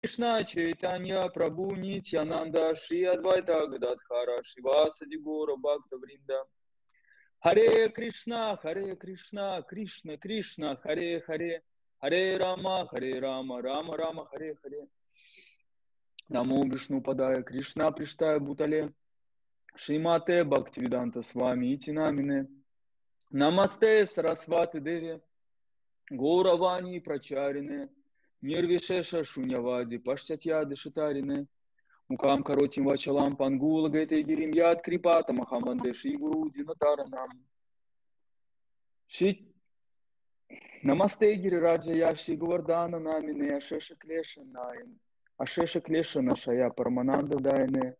Кришна Чайтанья Прабhu Нитянанда Шри Адвайта Гададхара Шивасади Гора Бхакта Вринда. Харе Кришна, Харе Кришна, Кришна Кришна, Харе Харе, Харе Рама, Харе Рама, Рама Рама, Харе Харе. Намо Вишну Падая, Кришна Приштая Бутале, Шримате Бхактивиданта Свами Итинамине, Намасте Сарасвати Деви, Гауравани Прачарине, Нирвишеша Шунявади, Паштятьяды Шитарине, Мукам Каротим Вачалам Пангула Гайте Гирим Яд Крипата Махаманде Ши Гуру Динатаранам. Ши Намасте Гири Раджа Яши Гвардана Намине Ашеша Клеша Наин. Ашеша Клеша Нашая Пармананда Дайне.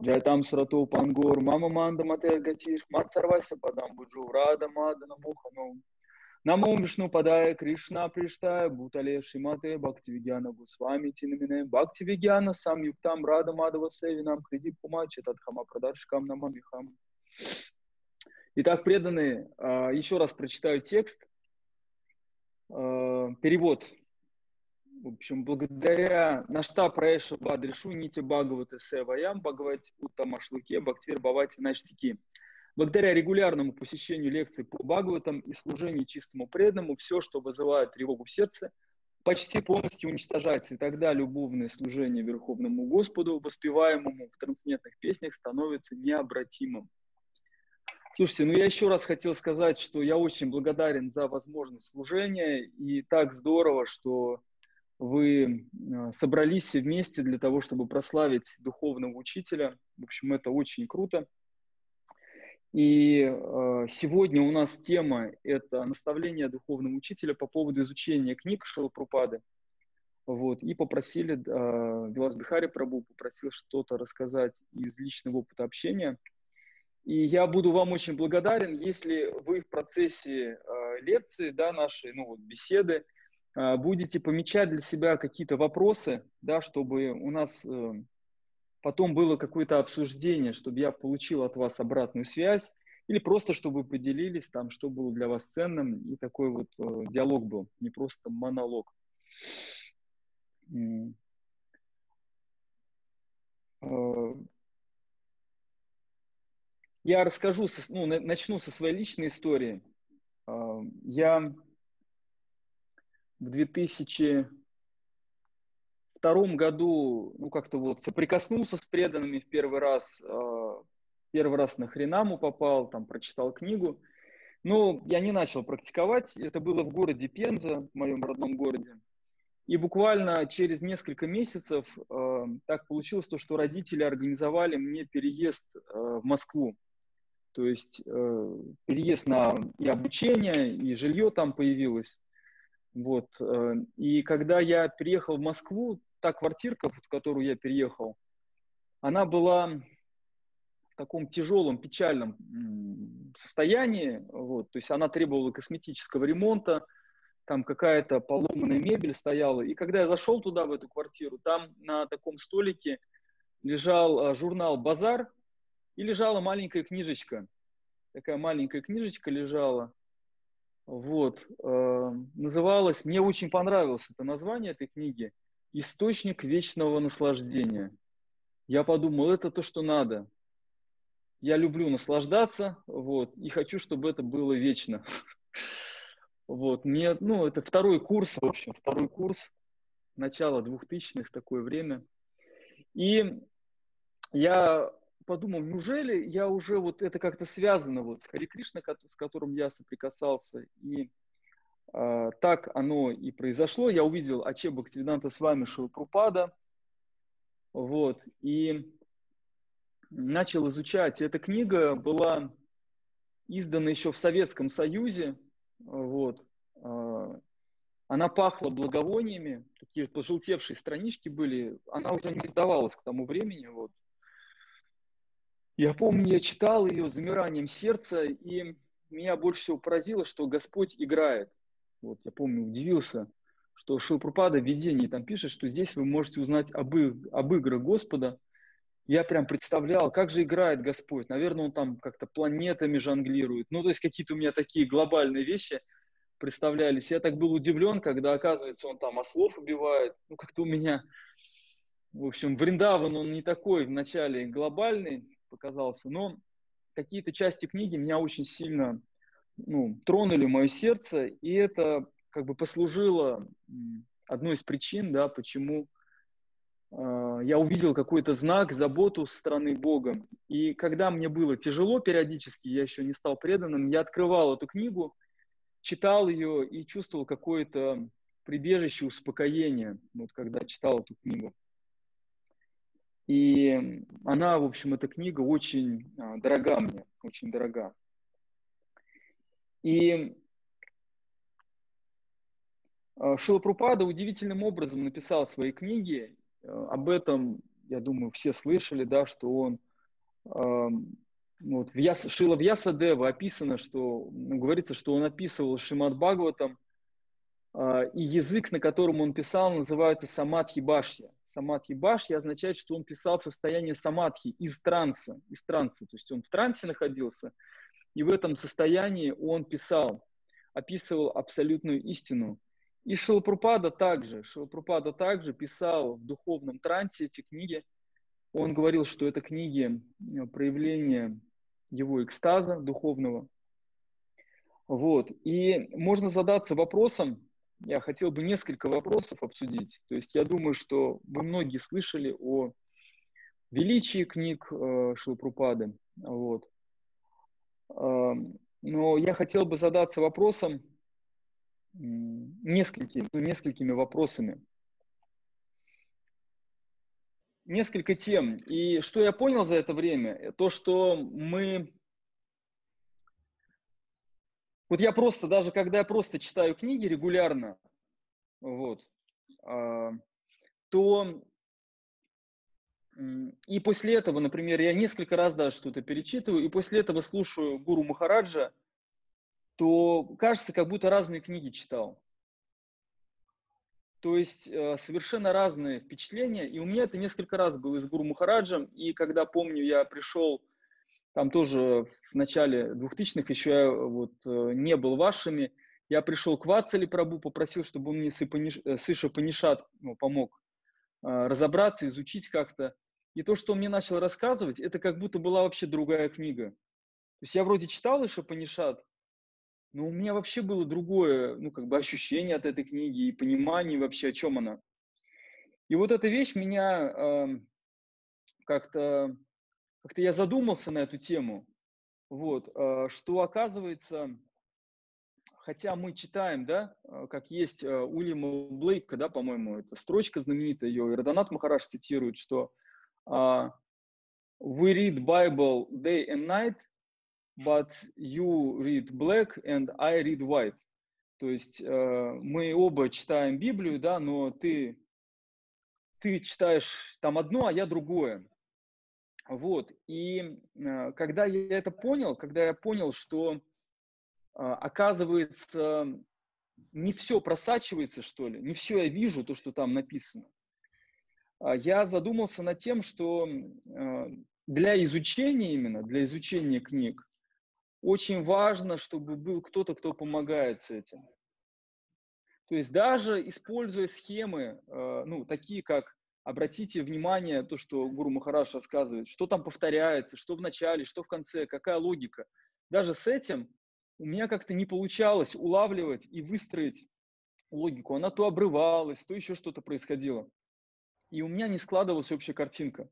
Джайтам Срату Пангур Мама Манда Мате Гатиш Мат Сарвася Падам Буджу Рада Мадана Мухану. Намо Вишну Падая Кришна Приштая Бутале Шимате Бхактивигьяна Госвами Тинамине Бхактивигьяна Сам Юктам Рада Мадава Севинам Хриди Пумачи Тадхама Прадаршкам Намамихам. Итак, преданные, еще раз прочитаю текст. Перевод. В общем, благодаря Нашта Праэша Бадришу Нити Бхагавата Севаям Бхагавати Уттамашлыке Бхактир Бхавати Начтики. Благодаря регулярному посещению лекций по Бхагаватам и служению чистому преданному, все, что вызывает тревогу в сердце, почти полностью уничтожается. И тогда любовное служение Верховному Господу, воспеваемому в трансцендентных песнях, становится необратимым. Слушайте, ну я еще раз хотел сказать, что я очень благодарен за возможность служения. И так здорово, что вы собрались все вместе для того, чтобы прославить духовного учителя. В общем, это очень круто. И э, сегодня у нас тема – это наставление духовного учителя по поводу изучения книг Шилапрупады. Вот, и попросили, э, Вилас Бихари Прабу попросил что-то рассказать из личного опыта общения. И я буду вам очень благодарен, если вы в процессе э, лекции, да, нашей, ну вот, беседы, э, будете помечать для себя какие-то вопросы, да, чтобы у нас э, потом было какое-то обсуждение, чтобы я получил от вас обратную связь, или просто чтобы вы поделились там, что было для вас ценным, и такой вот э, диалог был, не просто монолог. Э, я расскажу, ну, начну со своей личной истории. Э, я в 2000 втором году, ну, как-то вот соприкоснулся с преданными в первый раз, э, первый раз на хренаму попал, там, прочитал книгу. Но я не начал практиковать, это было в городе Пенза, в моем родном городе. И буквально через несколько месяцев э, так получилось, то, что родители организовали мне переезд э, в Москву. То есть э, переезд на и обучение, и жилье там появилось. Вот. И когда я приехал в Москву, та квартирка, в которую я переехал, она была в таком тяжелом, печальном состоянии, вот, то есть она требовала косметического ремонта, там какая-то поломанная мебель стояла, и когда я зашел туда, в эту квартиру, там на таком столике лежал а, журнал «Базар» и лежала маленькая книжечка, такая маленькая книжечка лежала, вот, э, называлась, мне очень понравилось это название этой книги – источник вечного наслаждения. Я подумал, это то, что надо. Я люблю наслаждаться, вот, и хочу, чтобы это было вечно. Вот, мне, ну, это второй курс, в общем, второй курс, начало двухтысячных, такое время. И я подумал, неужели я уже вот это как-то связано вот с Хари Кришна, с которым я соприкасался, и так оно и произошло. Я увидел Аче Бхактивиданта с вами Шилпрупада, вот, и начал изучать. Эта книга была издана еще в Советском Союзе, вот, а, она пахла благовониями, такие пожелтевшие странички были, она уже не издавалась к тому времени, вот. Я помню, я читал ее с замиранием сердца, и меня больше всего поразило, что Господь играет. Вот, я помню, удивился, что Шилпрупада в видении там пишет, что здесь вы можете узнать об, об играх Господа. Я прям представлял, как же играет Господь. Наверное, он там как-то планетами жонглирует. Ну, то есть какие-то у меня такие глобальные вещи представлялись. Я так был удивлен, когда, оказывается, он там ослов убивает. Ну, как-то у меня в общем, Вриндаван, он не такой вначале глобальный показался, но какие-то части книги меня очень сильно ну, тронули мое сердце, и это как бы послужило одной из причин, да, почему э, я увидел какой-то знак, заботу со стороны Бога. И когда мне было тяжело периодически, я еще не стал преданным, я открывал эту книгу, читал ее и чувствовал какое-то прибежище, успокоение, вот когда читал эту книгу. И она, в общем, эта книга очень а, дорога мне, очень дорога. И а, Шилапрупада удивительным образом написал свои книги. А, об этом, я думаю, все слышали, да, что он вот, в Яс, Шила Вьясадева описано, что ну, говорится, что он описывал Шимат Бхагаватам, и язык, на котором он писал, называется Самадхи Башья. Самадхи Башья означает, что он писал в состоянии самадхи, из транса, из транса. То есть он в трансе находился, и в этом состоянии он писал, описывал абсолютную истину. И Шилапрупада также, Шилапрупада также писал в духовном трансе эти книги. Он говорил, что это книги э, проявления его экстаза духовного. Вот. И можно задаться вопросом, я хотел бы несколько вопросов обсудить. То есть я думаю, что вы многие слышали о величии книг э, Шилапрупады. Вот. Э, но я хотел бы задаться вопросом, несколькими, ну, несколькими вопросами. Несколько тем. И что я понял за это время, то, что мы вот я просто, даже когда я просто читаю книги регулярно, вот, а, то и после этого, например, я несколько раз даже что-то перечитываю, и после этого слушаю Гуру Махараджа, то кажется, как будто разные книги читал. То есть э, совершенно разные впечатления. И у меня это несколько раз было и с Гуру Махараджем. И когда, помню, я пришел там тоже в начале 2000-х еще я вот э, не был вашими. Я пришел к Вацали Прабу, попросил, чтобы он мне с Иша Панишат ну, помог э, разобраться, изучить как-то. И то, что он мне начал рассказывать, это как будто была вообще другая книга. То есть я вроде читал Иша Панишат, но у меня вообще было другое, ну, как бы ощущение от этой книги и понимание вообще, о чем она. И вот эта вещь меня э, как-то как-то я задумался на эту тему, вот, э, что оказывается, хотя мы читаем, да, э, как есть э, Уильяма Блейка, да, по-моему, это строчка знаменитая, ее Иродонат Махараш цитирует, что uh, we read Bible day and night, but you read black and I read white. То есть uh, мы оба читаем Библию, да, но ты, ты читаешь там одно, а я другое. Вот, и э, когда я это понял, когда я понял, что э, оказывается не все просачивается, что ли, не все я вижу, то, что там написано, я задумался над тем, что э, для изучения именно, для изучения книг, очень важно, чтобы был кто-то, кто помогает с этим. То есть даже используя схемы, э, ну, такие как обратите внимание, то, что Гуру Махараш рассказывает, что там повторяется, что в начале, что в конце, какая логика. Даже с этим у меня как-то не получалось улавливать и выстроить логику. Она то обрывалась, то еще что-то происходило. И у меня не складывалась общая картинка.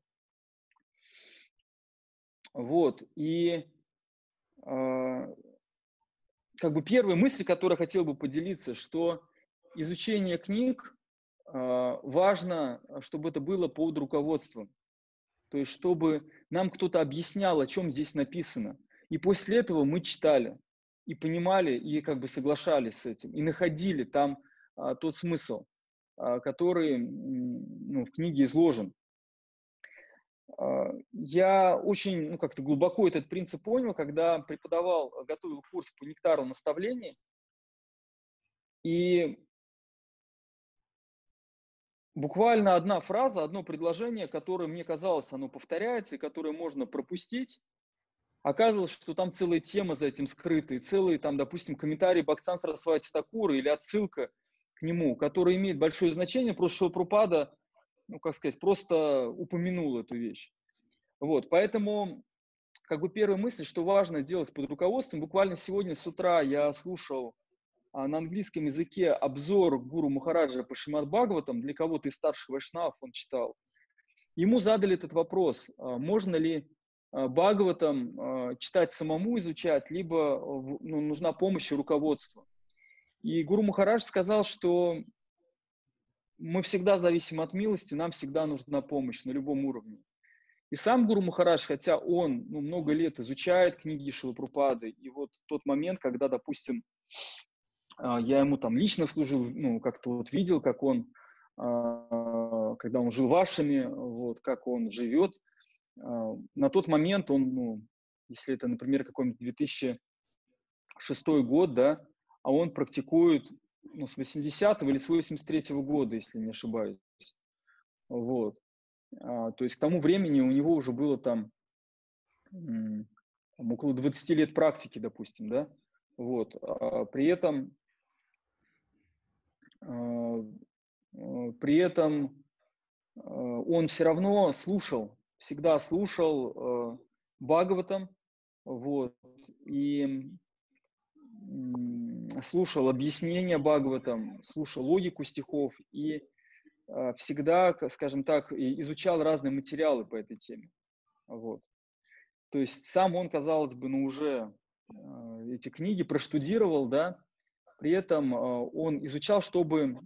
Вот. И э, как бы первая мысль, которую хотел бы поделиться, что изучение книг а, важно, чтобы это было под руководством. То есть, чтобы нам кто-то объяснял, о чем здесь написано. И после этого мы читали и понимали, и как бы соглашались с этим, и находили там а, тот смысл, а, который ну, в книге изложен. А, я очень ну, как-то глубоко этот принцип понял, когда преподавал, готовил курс по нектару наставлений. И буквально одна фраза, одно предложение, которое мне казалось, оно повторяется и которое можно пропустить. Оказывалось, что там целая тема за этим скрыта, и целый там, допустим, комментарий Баксан Сарасвати Такура или отсылка к нему, который имеет большое значение, просто что Пропада ну, как сказать, просто упомянул эту вещь. Вот, поэтому, как бы первая мысль, что важно делать под руководством. Буквально сегодня с утра я слушал а, на английском языке обзор гуру Махараджа по Шимат Бхагаватам, для кого-то из старших вайшнавов он читал. Ему задали этот вопрос, а, можно ли а, Бхагаватам читать самому, изучать, либо ну, нужна помощь и руководство. И Гуру Махарадж сказал, что мы всегда зависим от милости, нам всегда нужна помощь на любом уровне. И сам Гуру Махарадж, хотя он ну, много лет изучает книги Шилапрупады, и вот тот момент, когда, допустим, а, я ему там лично служил, ну, как-то вот видел, как он, а, когда он жил вашими, вот, как он живет. А, на тот момент он, ну, если это, например, какой-нибудь 2006 год, да, а он практикует ну, с 80-го или с 83-го года, если не ошибаюсь. Вот. А, то есть к тому времени у него уже было там, там около 20 лет практики, допустим, да. Вот. А при этом а, а, при этом а, он все равно слушал, всегда слушал Бхагаватам, вот, и слушал объяснения Бхагаватам, слушал логику стихов и всегда, скажем так, изучал разные материалы по этой теме. Вот. То есть сам он, казалось бы, ну уже эти книги проштудировал, да, при этом а, он изучал, чтобы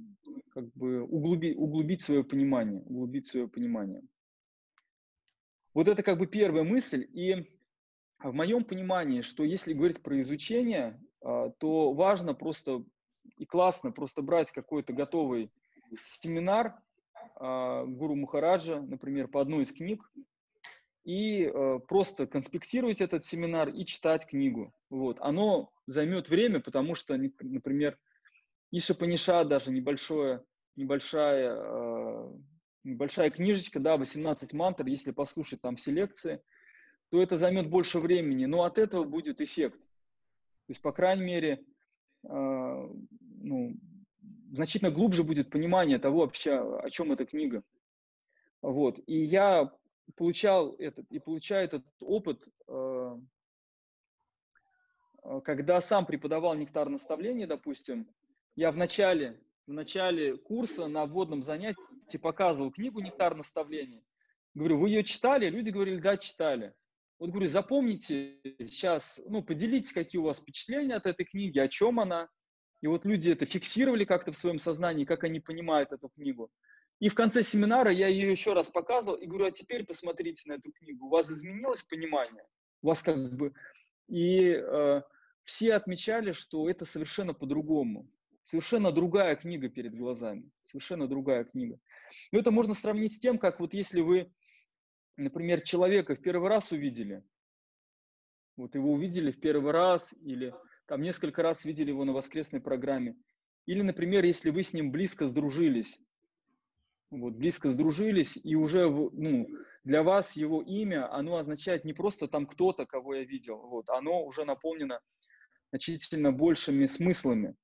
как бы углубить, углубить свое понимание, углубить свое понимание. Вот это как бы первая мысль. И в моем понимании, что если говорить про изучение, а, то важно просто и классно просто брать какой-то готовый семинар а, Гуру Махараджа, например, по одной из книг, и э, просто конспектировать этот семинар и читать книгу. Вот. Оно займет время, потому что, например, Иша Паниша, даже небольшое, небольшая, небольшая книжечка, да, 18 мантр, если послушать там все лекции, то это займет больше времени, но от этого будет эффект. То есть, по крайней мере, э, ну, значительно глубже будет понимание того вообще, о чем эта книга. Вот. И я получал этот и получаю этот опыт, э, э, когда сам преподавал нектар наставления, допустим, я в начале, в начале курса на вводном занятии показывал книгу «Нектар наставления». Говорю, вы ее читали? Люди говорили, да, читали. Вот говорю, запомните сейчас, ну, поделитесь, какие у вас впечатления от этой книги, о чем она. И вот люди это фиксировали как-то в своем сознании, как они понимают эту книгу. И в конце семинара я ее еще раз показывал и говорю, а теперь посмотрите на эту книгу. У вас изменилось понимание? У вас как бы... И э, все отмечали, что это совершенно по-другому. Совершенно другая книга перед глазами. Совершенно другая книга. Но это можно сравнить с тем, как вот если вы, например, человека в первый раз увидели, вот его увидели в первый раз или там несколько раз видели его на воскресной программе, или, например, если вы с ним близко сдружились, вот, близко сдружились, и уже ну, для вас его имя, оно означает не просто там кто-то, кого я видел, вот, оно уже наполнено значительно большими смыслами.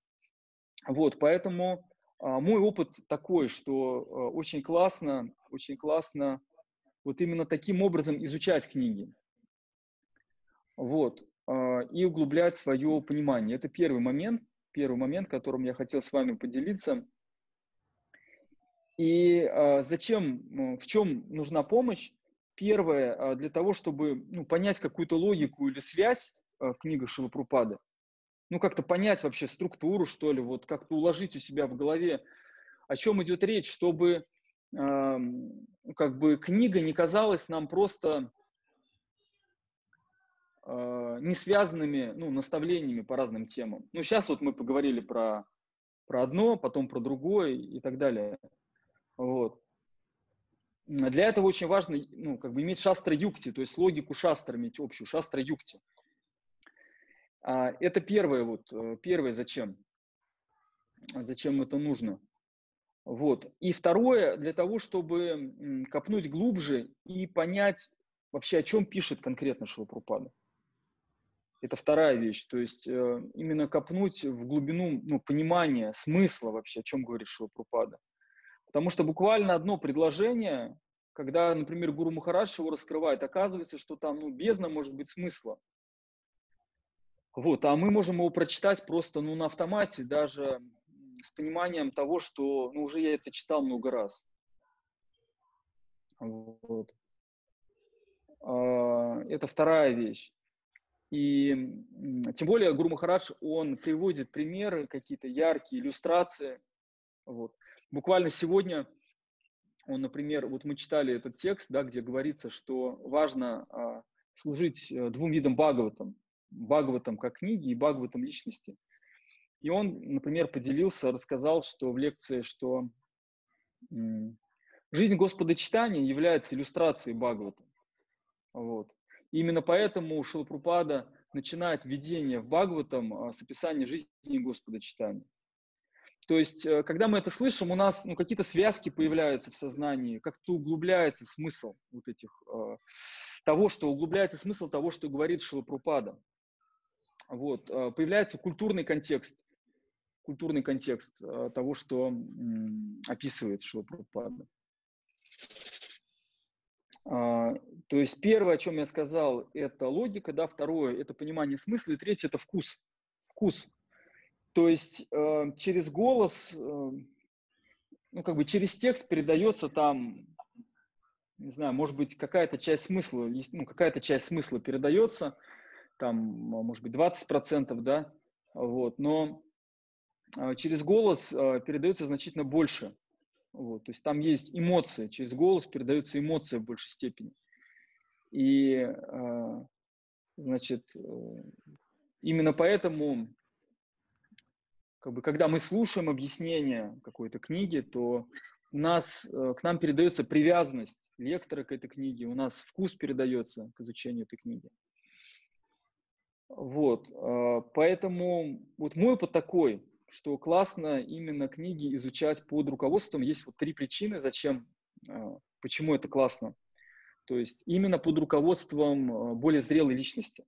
Вот, поэтому а, мой опыт такой, что а, очень классно, очень классно вот именно таким образом изучать книги. Вот, а, и углублять свое понимание. Это первый момент, первый момент, которым я хотел с вами поделиться – и э, зачем, в чем нужна помощь? Первое, э, для того, чтобы ну, понять какую-то логику или связь в книгах Шилапрупады, ну, как-то понять вообще структуру, что ли, вот как-то уложить у себя в голове, о чем идет речь, чтобы как бы книга не казалась нам просто э, не связанными ну, наставлениями по разным темам. Ну, сейчас вот мы поговорили про, про одно, потом про другое и так далее. Вот. Для этого очень важно ну, как бы иметь шастра-юкти, то есть логику шастра иметь общую, шастра-юкти. А, это первое, вот, э, первое зачем. Зачем это нужно. Вот. И второе, для того, чтобы копнуть глубже и понять вообще, о чем пишет конкретно Шилапрупада. Это вторая вещь. То есть э, именно копнуть в глубину ну, понимания, смысла вообще, о чем говорит Шилапрупада. Потому что буквально одно предложение, когда, например, Гуру Махарадж его раскрывает, оказывается, что там ну, бездна может быть смысла. Вот, а мы можем его прочитать просто ну, на автомате, даже с пониманием того, что ну, уже я это читал много раз. Вот. А, это вторая вещь. И тем более Гуру Махарадж, он приводит примеры, какие-то яркие иллюстрации. Вот. Буквально сегодня он, например, вот мы читали этот текст, да, где говорится, что важно а, служить э, двум видам Бхагаватам. Бхагаватам как книги и Бхагаватам личности. И он, например, поделился, рассказал, что в лекции, что жизнь Господа читания является иллюстрацией Бхагавата. Вот. И именно поэтому Шилапрупада начинает введение в Бхагаватам а, с описания жизни Господа читания. То есть, э, когда мы это слышим, у нас ну, какие-то связки появляются в сознании, как-то углубляется смысл вот этих, э, того, что углубляется смысл того, что говорит Шилапрупада. Вот, э, появляется культурный контекст, культурный контекст э, того, что описывает Шилапрупада. А, то есть первое, о чем я сказал, это логика, да, второе – это понимание смысла, и третье – это вкус. Вкус. То есть э, через голос, э, ну, как бы через текст передается там, не знаю, может быть, какая-то часть смысла, ну, какая-то часть смысла передается, там, может быть, 20%, да, вот, но через голос э, передается значительно больше. Вот, то есть там есть эмоции, через голос передаются эмоции в большей степени. И, э, значит, э, именно поэтому как бы, когда мы слушаем объяснение какой-то книги, то у нас, э, к нам передается привязанность лектора к этой книге, у нас вкус передается к изучению этой книги. Вот, э, поэтому вот мой опыт такой, что классно именно книги изучать под руководством. Есть вот три причины, зачем, э, почему это классно. То есть именно под руководством более зрелой личности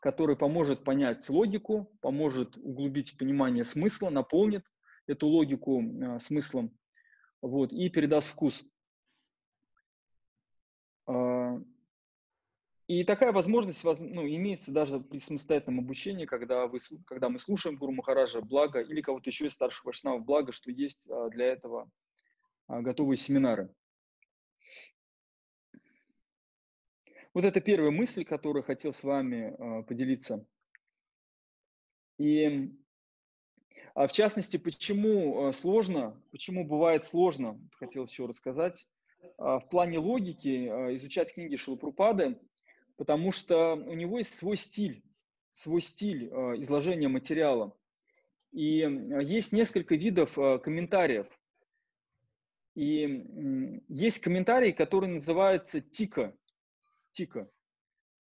который поможет понять логику, поможет углубить понимание смысла, наполнит эту логику э, смыслом вот, и передаст вкус. И такая возможность ну, имеется даже при самостоятельном обучении, когда, вы, когда мы слушаем Гуру Махараджа, благо, или кого-то еще из старших вайшнавов, благо, что есть э, для этого э, готовые семинары. Вот это первая мысль, которую хотел с вами э, поделиться. И а в частности, почему сложно, почему бывает сложно, хотел еще рассказать, в плане логики изучать книги Шилапрупады, потому что у него есть свой стиль, свой стиль э, изложения материала. И есть несколько видов э, комментариев. И есть комментарий, который называется тика, тика.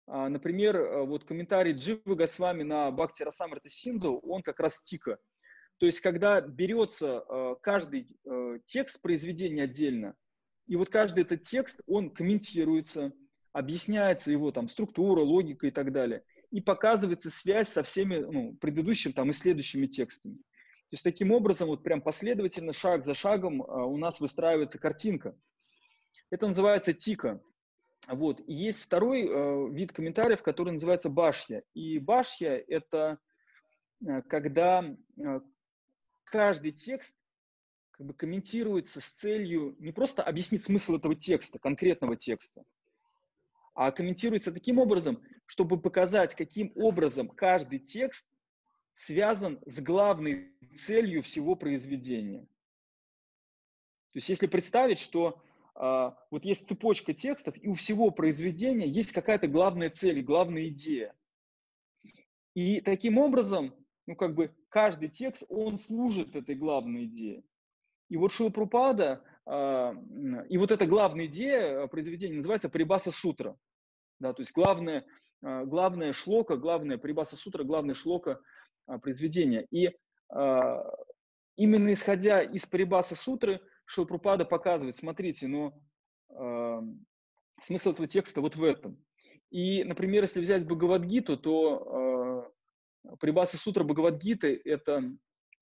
А, например, э, вот комментарий Дживы Госвами на Бхакти Расамрита Синду, он как раз тика. То есть, когда берется каждый текст произведения отдельно, и вот каждый этот текст, он комментируется, объясняется его там структура, логика и так далее, и показывается связь со всеми ну, предыдущими там и следующими текстами. То есть таким образом, вот прям последовательно, шаг за шагом у нас выстраивается картинка. Это называется тика. Вот. И есть второй э, вид комментариев, который называется башья. И башья – это э, когда каждый текст как бы комментируется с целью не просто объяснить смысл этого текста, конкретного текста, а комментируется таким образом, чтобы показать, каким образом каждый текст связан с главной целью всего произведения. То есть если представить, что а, вот есть цепочка текстов, и у всего произведения есть какая-то главная цель, главная идея. И таким образом, ну как бы каждый текст, он служит этой главной идее. И вот Шилапрупада, а, и вот эта главная идея произведения называется Прибаса Сутра. Да, то есть главная, а, главная шлока, главная Прибаса Сутра, главная шлока произведения. И именно исходя из Парибаса Сутры, Шилпрупада показывает, смотрите, но э, смысл этого текста вот в этом. И, например, если взять Бхагавадгиту, то э, Прибаса Сутра Бхагавадгиты – это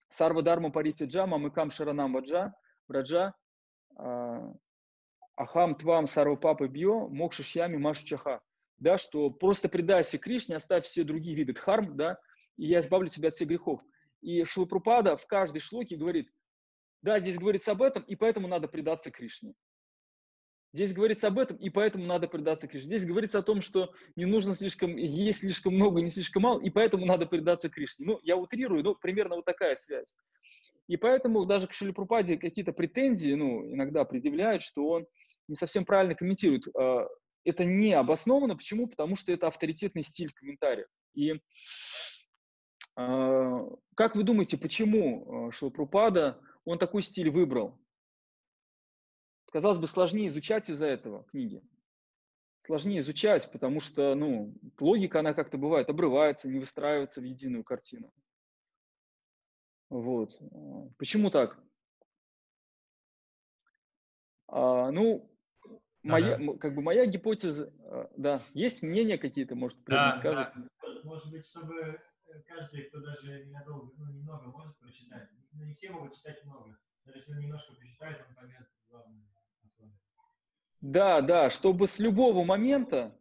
Сарва Дарма Парити Джама Мыкам Шаранам Ваджа, Браджа, Ахам твам сарвапапа бьё, мокшишьями машу чаха. Да, что просто предайся Кришне, оставь все другие виды дхарм, да, и я избавлю тебя от всех грехов. И Шилапрупада в каждой шлоке говорит, да, здесь говорится об этом, и поэтому надо предаться Кришне. Здесь говорится об этом, и поэтому надо предаться Кришне. Здесь говорится о том, что не нужно слишком, есть слишком много, не слишком мало, и поэтому надо предаться Кришне. Ну, я утрирую, но примерно вот такая связь. И поэтому даже к Шилипрупаде какие-то претензии, ну, иногда предъявляют, что он не совсем правильно комментирует. А, это не обосновано. Почему? Потому что это авторитетный стиль комментариев. И а, как вы думаете, почему а, Шилапрупада, он такой стиль выбрал? казалось бы, сложнее изучать из-за этого книги. Сложнее изучать, потому что, ну, логика, она как-то бывает, обрывается, не выстраивается в единую картину. Вот. Почему так? А, ну, моя, ага. как бы моя гипотеза, а, да, есть мнения какие-то, может, да, скажет? Да. Может быть, чтобы каждый, кто даже ненадолго, ну, немного может прочитать, но не все могут читать много. Даже если он немножко прочитает, он поймет главное. Да, да, чтобы с любого момента,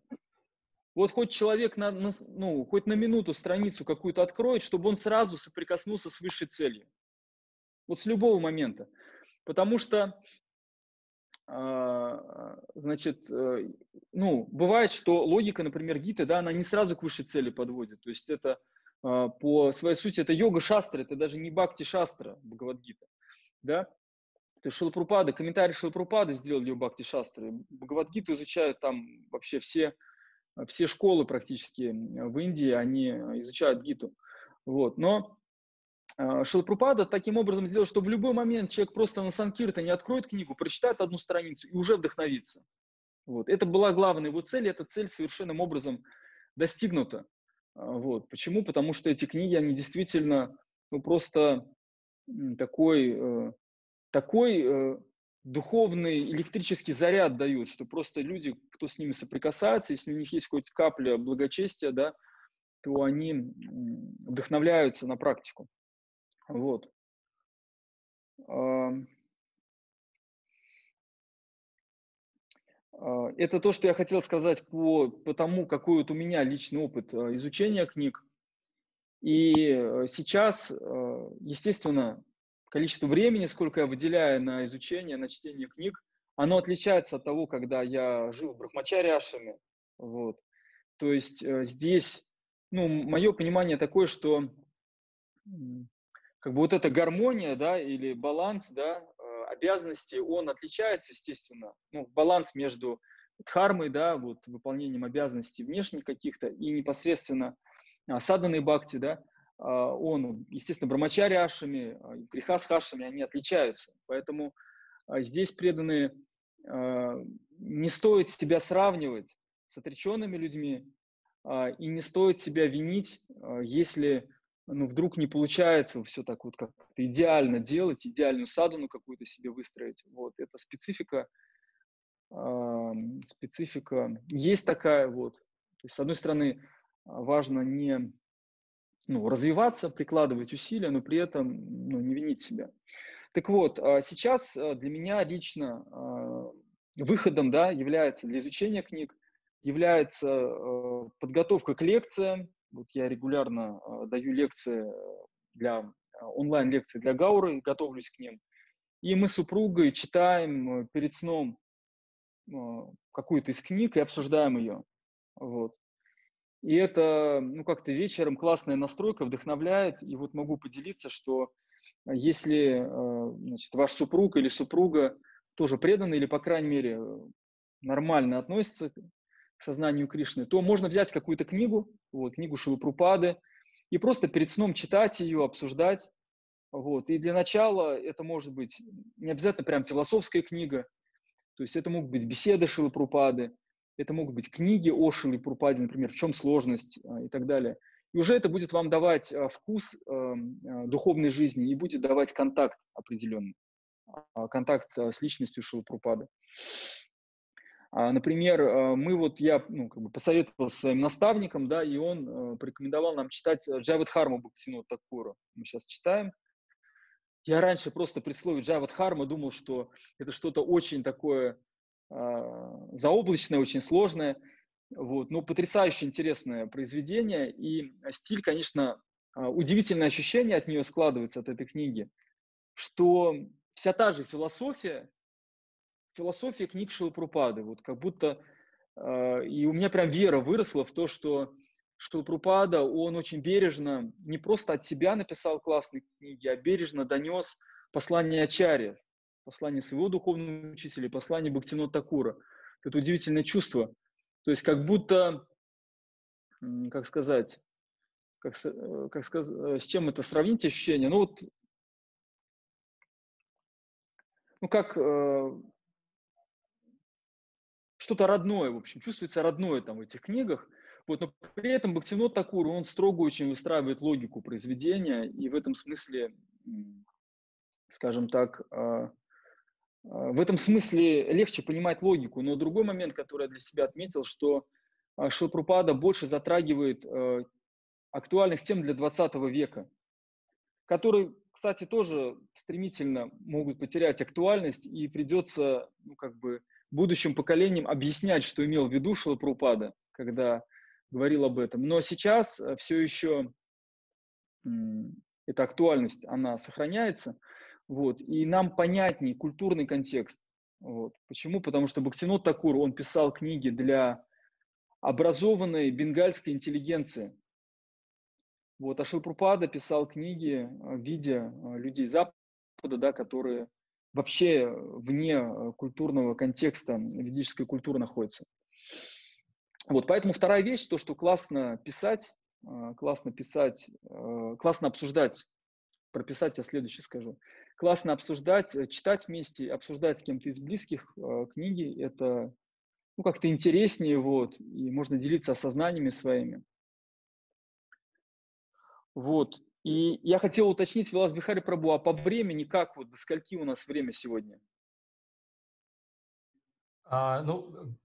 вот хоть человек на, на, ну, хоть на минуту страницу какую-то откроет, чтобы он сразу соприкоснулся с высшей целью. Вот с любого момента. Потому что, э, значит, э, ну, бывает, что логика, например, гита, да, она не сразу к высшей цели подводит. То есть это э, по своей сути, это йога-шастра, это даже не бхакти-шастра, Бхагавадгита. Да? То есть Шилапрупада, комментарий Шилапрупады сделали у Бхакти Шастры. Бхагавадгиту изучают там вообще все, все школы практически в Индии, они изучают гиту. Вот. Но э, Шилапрупада таким образом сделал, что в любой момент человек просто на Санкирта не откроет книгу, прочитает одну страницу и уже вдохновится. Вот. Это была главная его цель, и эта цель совершенным образом достигнута. Вот. Почему? Потому что эти книги, они действительно ну, просто такой э, такой э, духовный электрический заряд дают, что просто люди, кто с ними соприкасается, если у них есть хоть капля благочестия, да, то они вдохновляются на практику. Вот. А, а, это то, что я хотел сказать по, по тому, какой вот у меня личный опыт э, изучения книг. И э, сейчас, естественно, количество времени, сколько я выделяю на изучение, на чтение книг, оно отличается от того, когда я жил в Брахмачаре. Вот. То есть э, здесь, ну, мое понимание такое, что как бы вот эта гармония, да, или баланс, да, э, обязанностей, он отличается, естественно. Ну, баланс между дхармой, да, вот выполнением обязанностей внешних каких-то и непосредственно а, саданной бхакти, да, он, естественно, брамачари ашами, а, греха с хашами, они отличаются. Поэтому а, здесь преданные не стоит себя сравнивать с отреченными людьми и не стоит себя винить, если ну, вдруг не получается все так вот как-то идеально делать, идеальную садуну какую-то себе выстроить. Вот, это специфика, специфика есть такая вот. То есть, с одной стороны, важно не ну, развиваться, прикладывать усилия, но при этом ну, не винить себя. Так вот, а, сейчас а, для меня лично а, выходом да, является для изучения книг, является подготовка к лекциям. Вот я регулярно даю лекции для онлайн-лекции для Гауры, готовлюсь к ним. И мы с супругой читаем перед сном какую-то из книг и обсуждаем ее. Вот. И это, ну, как-то вечером классная настройка, вдохновляет. И вот могу поделиться, что э, если, э, значит, ваш супруг или супруга тоже преданы или, по крайней мере, нормально относятся к сознанию Кришны, то можно взять какую-то книгу, вот, книгу Шилупрупады, и просто перед сном читать ее, обсуждать. Вот. И для начала это может быть не обязательно прям философская книга, то есть это могут быть беседы Шилупрупады, это могут быть книги Оши или Пурпади, например, в чем сложность а, и так далее. И уже это будет вам давать а, вкус эм, а, духовной жизни и будет давать контакт определенный, контакт с личностью Шилапрупады. Например, мы вот, я ну, как бы посоветовал своим наставникам, да, и он э, порекомендовал нам читать Джавид Харму Бхактину Такура. Мы сейчас читаем. Я раньше просто при слове Dharma думал, что это что-то очень такое э, заоблачное, очень сложное. Вот. Но потрясающе интересное произведение. И стиль, конечно, удивительное ощущение от нее складывается, от этой книги, что вся та же философия, философия книг Шилапрупады, вот как будто, э, и у меня прям вера выросла в то, что Шилапрупада, он очень бережно, не просто от себя написал классные книги, а бережно донес послание Ачарья, послание своего духовного учителя, послание Бхактино Такура. Это удивительное чувство. То есть как будто, как сказать, как, э, как сказать, э, с чем это сравнить ощущение? Ну вот, ну как э, что-то родное, в общем, чувствуется родное там в этих книгах. Вот, но при этом Бхактинот Такур, он строго очень выстраивает логику произведения, и в этом смысле, скажем так, а, в этом смысле легче понимать логику. Но другой момент, который я для себя отметил, что а, Шилпрупада больше затрагивает актуальных тем для 20 века, которые, кстати, тоже стремительно могут потерять актуальность, и придется, ну, как бы, будущим поколениям объяснять, что имел в виду Шилапрупада, когда говорил об этом. Но сейчас э, все еще эта актуальность, она сохраняется. Вот, и нам понятнее культурный контекст. Вот. Почему? Потому что Бхактинот Такур, он писал книги для образованной бенгальской интеллигенции. Вот, а Шилпрупада писал книги э, в виде э, людей Запада, да, которые вообще вне культурного контекста ведической культуры находятся. Вот, поэтому вторая вещь, то, что классно писать, классно писать, классно обсуждать, прописать я следующее скажу. Классно обсуждать, э, читать вместе, обсуждать с кем-то из близких а, книги, это ну, как-то интереснее, вот, и можно делиться осознаниями своими. Вот, и я хотел уточнить, Вилас Бихари Прабу, а по времени как, вот, до скольки у нас время сегодня? А, ну,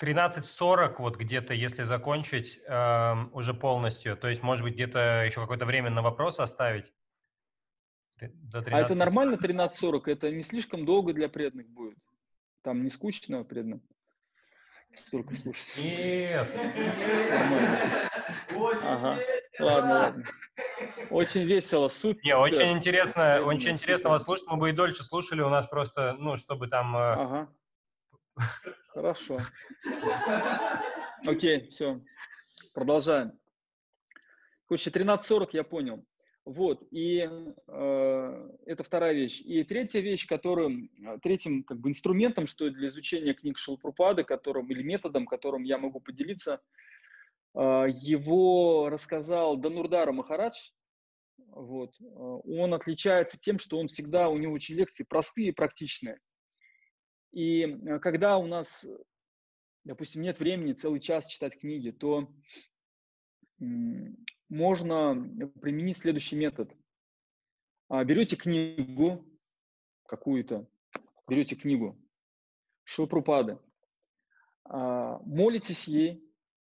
13.40 вот где-то, если закончить э, уже полностью, то есть, может быть, где-то еще какое-то время на вопрос оставить? До а это нормально 13.40? Это не слишком долго для преданных будет? Там не скучно преданным? Столько слушать. Нет. Нормально. Ага. Ладно, ладно. Очень весело, супер. Не, очень интересно, очень интересно вас слушать. Мы бы и дольше слушали, у нас просто, ну, чтобы там... Э, ага. Хорошо. Окей, все. Продолжаем. Короче, 13.40 я понял. Вот, и э, это вторая вещь. И третья вещь, которым, третьим как бы инструментом, что для изучения книг Шилпрупады, которым, или методом, которым я могу поделиться, э, его рассказал Данурдара Махарадж. Вот. Он отличается тем, что он всегда, у него очень лекции простые и практичные. И э, когда у нас, допустим, нет времени целый час читать книги, то можно применить следующий метод. А, берете книгу какую-то, берете книгу Шилпрупады, а, молитесь ей,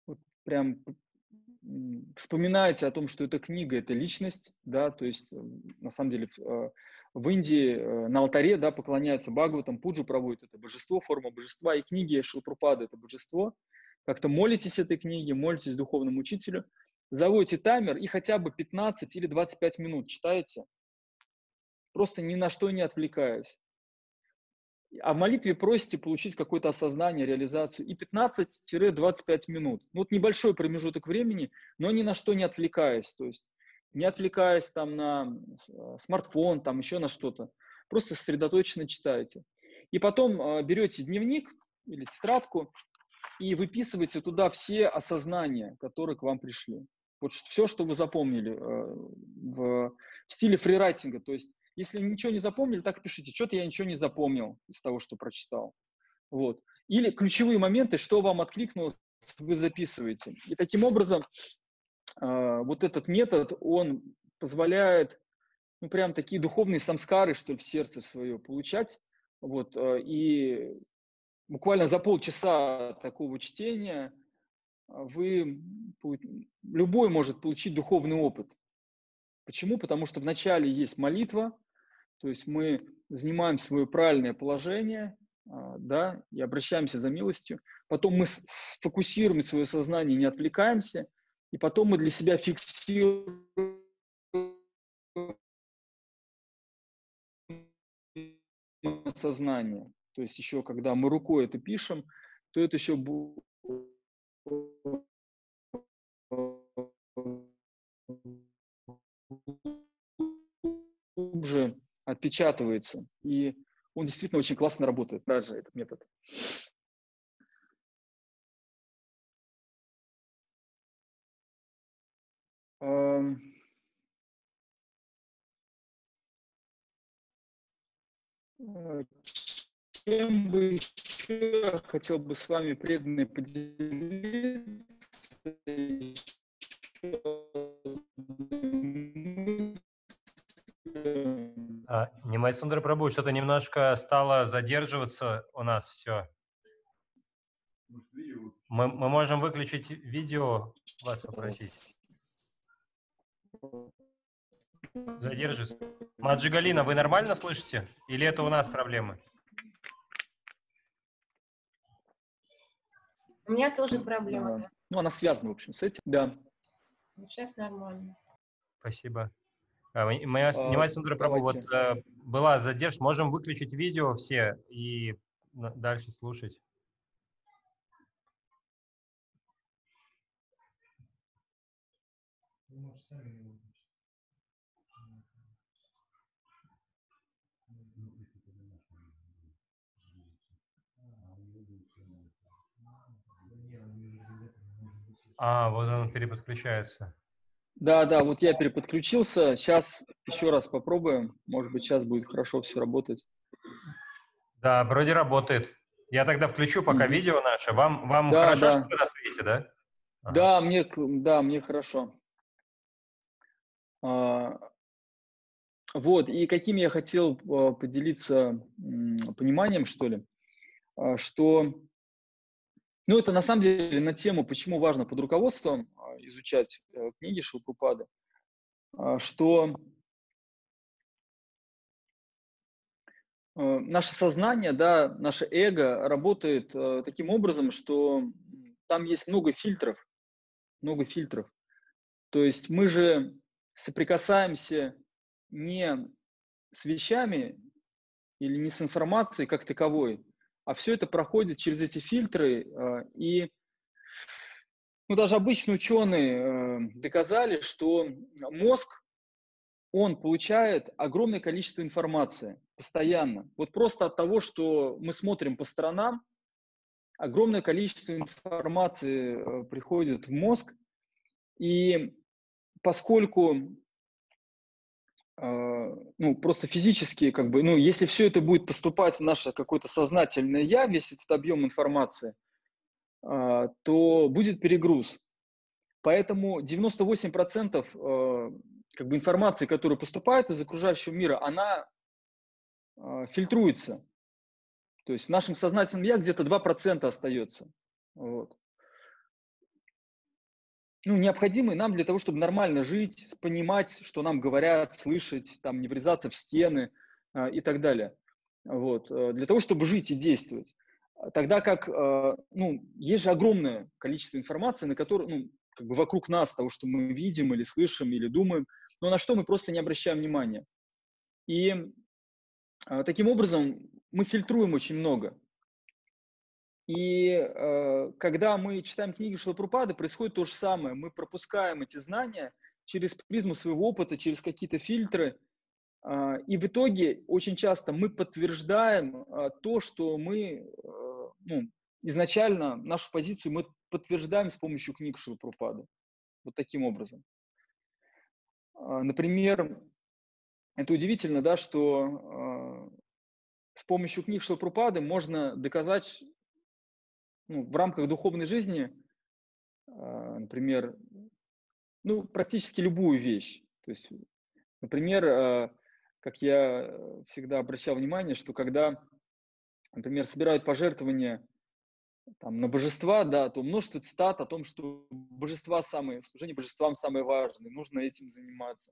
вот прям вспоминаете о том, что эта книга – это личность, да, то есть э, на самом деле в Индии э, на алтаре да, поклоняются Бхагаватам, пуджу проводят, это божество, форма божества, и книги Шилпрупады – это божество. Как-то молитесь этой книге, молитесь духовному учителю, заводите таймер и хотя бы 15 или 25 минут читаете, просто ни на что не отвлекаясь. А в молитве просите получить какое-то осознание, реализацию. И 15-25 минут. Ну, вот небольшой промежуток времени, но ни на что не отвлекаясь. То есть не отвлекаясь там на э, смартфон, там еще на что-то. Просто сосредоточенно читаете. И потом э, берете дневник или тетрадку и выписываете туда все осознания, которые к вам пришли. Вот все, что вы запомнили э, в, стиле фрирайтинга. То есть, если ничего не запомнили, так и пишите. Что-то я ничего не запомнил из того, что прочитал. Вот. Или ключевые моменты, что вам откликнулось, вы записываете. И таким образом а, вот этот метод, он позволяет, ну, прям такие духовные самскары, что ли, в сердце свое получать. Вот, а, и буквально за полчаса такого чтения вы, любой может получить духовный опыт. Почему? Потому что вначале есть молитва, То есть мы занимаем свое правильное положение, а, да, и обращаемся за милостью. Потом мы сфокусируем свое сознание, не отвлекаемся, и потом мы для себя фиксируем сознание. То есть еще, когда мы рукой это пишем, то это еще глубже отпечатывается. И он действительно очень классно работает, даже этот метод. Чем бы еще хотел бы с вами преданно поделиться? А, Нимай Сундра Прабу, что-то немножко стало задерживаться у нас все. Мы, мы можем выключить видео, вас попросить. Задержится. Маджигалина, вы нормально слышите? Или это у нас проблемы? У меня тоже проблема. Ну, она связана, в общем, с этим, да. Сейчас нормально. Спасибо. А, моя а, Сундра Прабу, вот э, была задержка. Можем выключить видео все и дальше слушать. А, вот он переподключается. Да, да, вот я переподключился. Сейчас еще раз попробуем. Может быть, сейчас будет хорошо все работать. Да, вроде работает. Я тогда включу пока mm-hmm. видео наше. Вам, вам да, хорошо, да. что вы нас видите, да? Ага. Да, мне, да, мне хорошо. А, вот, и каким я хотел а, поделиться пониманием, что ли, а, что ну, это на самом деле на тему, почему важно под руководством изучать э, книги Шилпрупады, а, что э, наше сознание, да, наше эго работает э, таким образом, что там есть много фильтров, много фильтров. То есть мы же соприкасаемся не с вещами или не с информацией как таковой, а все это проходит через эти фильтры, э, и ну, даже обычные ученые э, доказали, что мозг, он получает огромное количество информации постоянно. Вот просто от того, что мы смотрим по сторонам, огромное количество информации э, приходит в мозг, и поскольку а, ну, просто физически, как бы, ну, если все это будет поступать в наше какое-то сознательное я, весь этот объем информации, то будет перегруз. Поэтому 98% а, как бы информации, которая поступает из окружающего мира, она фильтруется. То есть в нашем сознательном я где-то 2% остается. Вот ну, необходимые нам для того, чтобы нормально жить, понимать, что нам говорят, слышать, там, не врезаться в стены и так далее. Вот, для того, чтобы жить и действовать. Тогда как, э, ну, есть же огромное количество информации, на которую, ну, как бы вокруг нас, того, что мы видим или слышим, или думаем, но на что мы просто не обращаем внимания. И э, таким образом мы фильтруем очень много. И э, когда мы читаем книги Шилапрупады, происходит то же самое. Мы пропускаем эти знания через призму своего опыта, через какие-то фильтры. Э, и в итоге очень часто мы подтверждаем э, то, что мы э, ну, изначально нашу позицию мы подтверждаем с помощью книг Шилапрупады. Вот таким образом. Э, например, это удивительно, да, что э, с помощью книг Шилапрупады можно доказать ну, в рамках духовной жизни, а, например, ну, практически любую вещь. То есть, например, а, как я всегда обращал внимание, что когда, например, собирают пожертвования там, на божества, да, то множество цитат о том, что божества самые, служение божествам самое важное, нужно этим заниматься.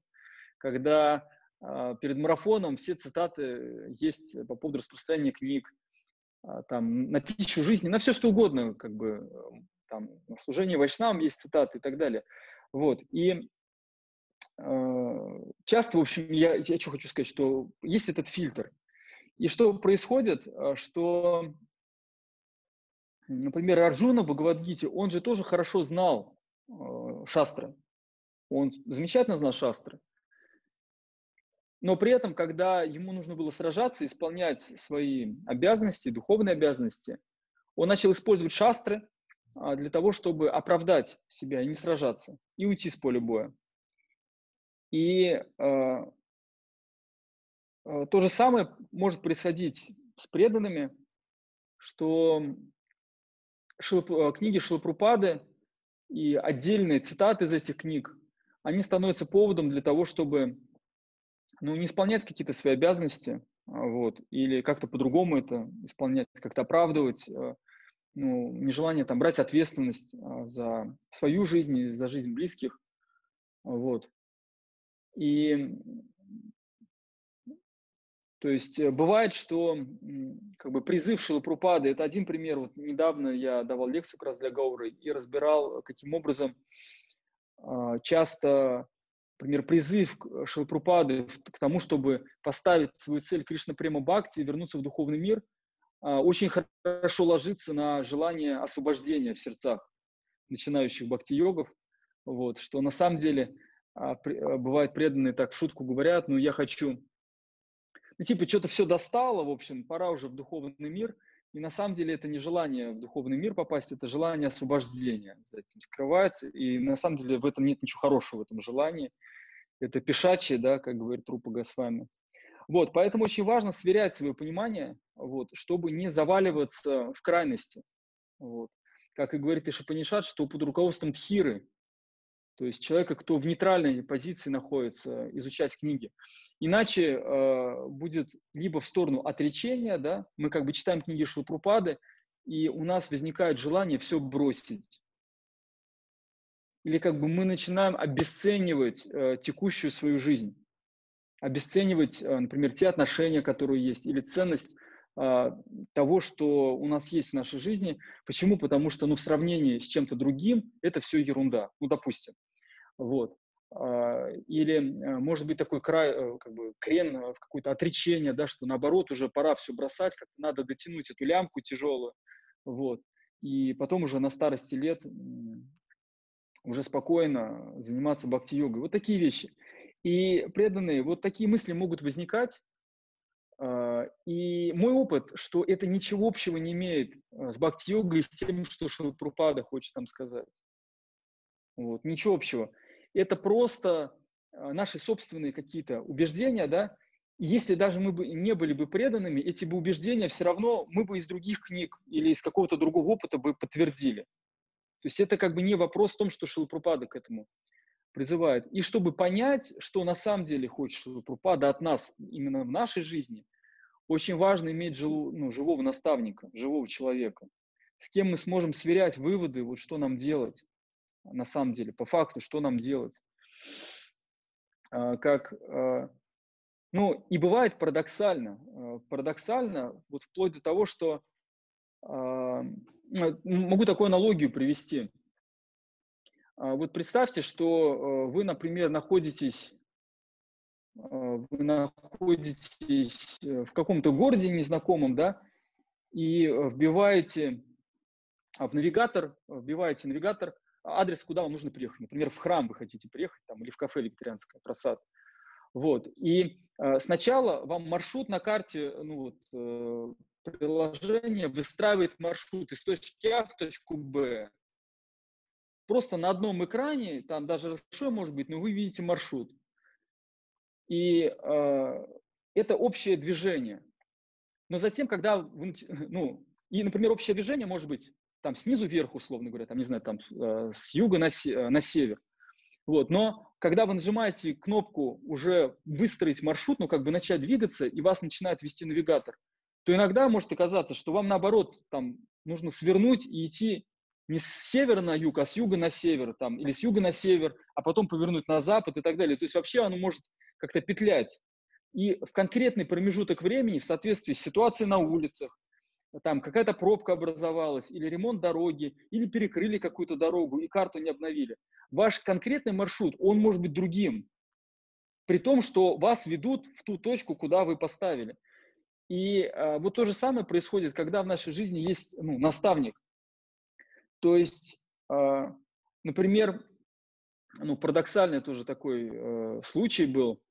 Когда а, перед марафоном все цитаты есть по поводу распространения книг, а, там, на пищу жизни, на все что угодно, как бы, там, на служение вайшнавам есть цитаты и так далее. Вот, и э, часто, в общем, я, я что хочу сказать, что есть этот фильтр. И что происходит, что, например, Арджуна в Бхагавадгите, он же тоже хорошо знал э, шастры. Он замечательно знал шастры. Но при этом, когда ему нужно было сражаться, исполнять свои обязанности, духовные обязанности, он начал использовать шастры а, для того, чтобы оправдать себя и не сражаться, и уйти с поля боя. И то же самое может происходить с преданными, что Шилп, книги Шилапрупады и отдельные цитаты из этих книг они становятся поводом для того, чтобы ну, не исполнять какие-то свои обязанности, а, вот, или как-то по-другому это исполнять, как-то оправдывать, а, ну, нежелание там брать ответственность а, за свою жизнь и за жизнь близких, вот. И то есть э, бывает, что как бы призыв Шилапрупады, это один пример. Вот недавно я давал лекцию как раз для Гауры и разбирал, каким образом а, часто, например, призыв Шилпрупады к тому, чтобы поставить свою цель Кришна Према Бхакти и вернуться в духовный мир, а, очень хорошо ложится на желание освобождения в сердцах начинающих бхакти-йогов, вот, что на самом деле а, бывает преданные так в шутку говорят, ну я хочу, ну типа что-то все достало, в общем, пора уже в духовный мир – и на самом деле это не желание в духовный мир попасть, это желание освобождения за этим скрывается. И на самом деле в этом нет ничего хорошего, в этом желании. Это пешачье, да, как говорит Трупа Госвами. Вот, поэтому очень важно сверять свое понимание, вот, чтобы не заваливаться в крайности. Вот. Как и говорит Ишапанишат, что под руководством Тхиры, то есть человека, кто в нейтральной позиции находится, изучать книги. Иначе э, будет либо в сторону отречения, да, мы как бы читаем книги Шилпрупады, и у нас возникает желание все бросить. Или как бы мы начинаем обесценивать э, текущую свою жизнь, обесценивать, э, например, те отношения, которые есть, или ценность э, того, что у нас есть в нашей жизни. Почему? Потому что ну, в сравнении с чем-то другим это все ерунда. Ну, допустим. Вот. А, или, э, может быть, такой край, э, как бы крен в какое-то отречение, да, что наоборот уже пора все бросать, как надо дотянуть эту лямку тяжелую, вот, и потом уже на старости лет уже спокойно заниматься бхакти-йогой. Вот такие вещи. И преданные, вот такие мысли могут возникать, а, и мой опыт, что это ничего общего не имеет э, с бхакти-йогой, с тем, что Шилпрупада хочет там сказать. Вот, ничего общего это просто а, наши собственные какие-то убеждения, да, если даже мы бы не были бы преданными, эти бы убеждения все равно мы бы из других книг или из какого-то другого опыта бы подтвердили. То есть это как бы не вопрос в том, что Шилпрупада к этому призывает. И чтобы понять, что на самом деле хочет Шилпрупада от нас именно в нашей жизни, очень важно иметь живу, ну, живого наставника, живого человека, с кем мы сможем сверять выводы, вот что нам делать на самом деле, по факту, что нам делать. А, как, а, ну, и бывает парадоксально, а, парадоксально, вот вплоть до того, что ну, могу такую аналогию привести. Вот представьте, что вы, например, находитесь вы находитесь в каком-то городе незнакомом, да, и вбиваете в навигатор, вбиваете навигатор адрес, куда вам нужно приехать. Например, в храм вы хотите приехать, там, или в кафе вегетарианское, просад. Вот. И э, сначала вам маршрут на карте, ну вот, э, приложение выстраивает маршрут из точки А в точку Б. Просто на одном экране, там даже большой может быть, но вы видите маршрут. И э, это общее движение. Но затем, когда вы, ну, и, например, общее движение может быть там снизу вверх, условно говоря, там, не знаю, там э, с юга на, э, на север. Вот. Но когда вы нажимаете кнопку уже выстроить маршрут, ну, как бы начать двигаться, и вас начинает вести навигатор, то иногда может оказаться, что вам, наоборот, там, нужно свернуть и идти не с севера на юг, а с юга на север, там, или с юга на север, а потом повернуть на запад и так далее. То есть вообще оно может как-то петлять. И в конкретный промежуток времени, в соответствии с ситуацией на улицах, там какая-то пробка образовалась, или ремонт дороги, или перекрыли какую-то дорогу и карту не обновили. Ваш конкретный маршрут, он может быть другим, при том, что вас ведут в ту точку, куда вы поставили. И э, вот то же самое происходит, когда в нашей жизни есть ну, наставник. То есть, э, например, ну, парадоксальный тоже такой э, случай был.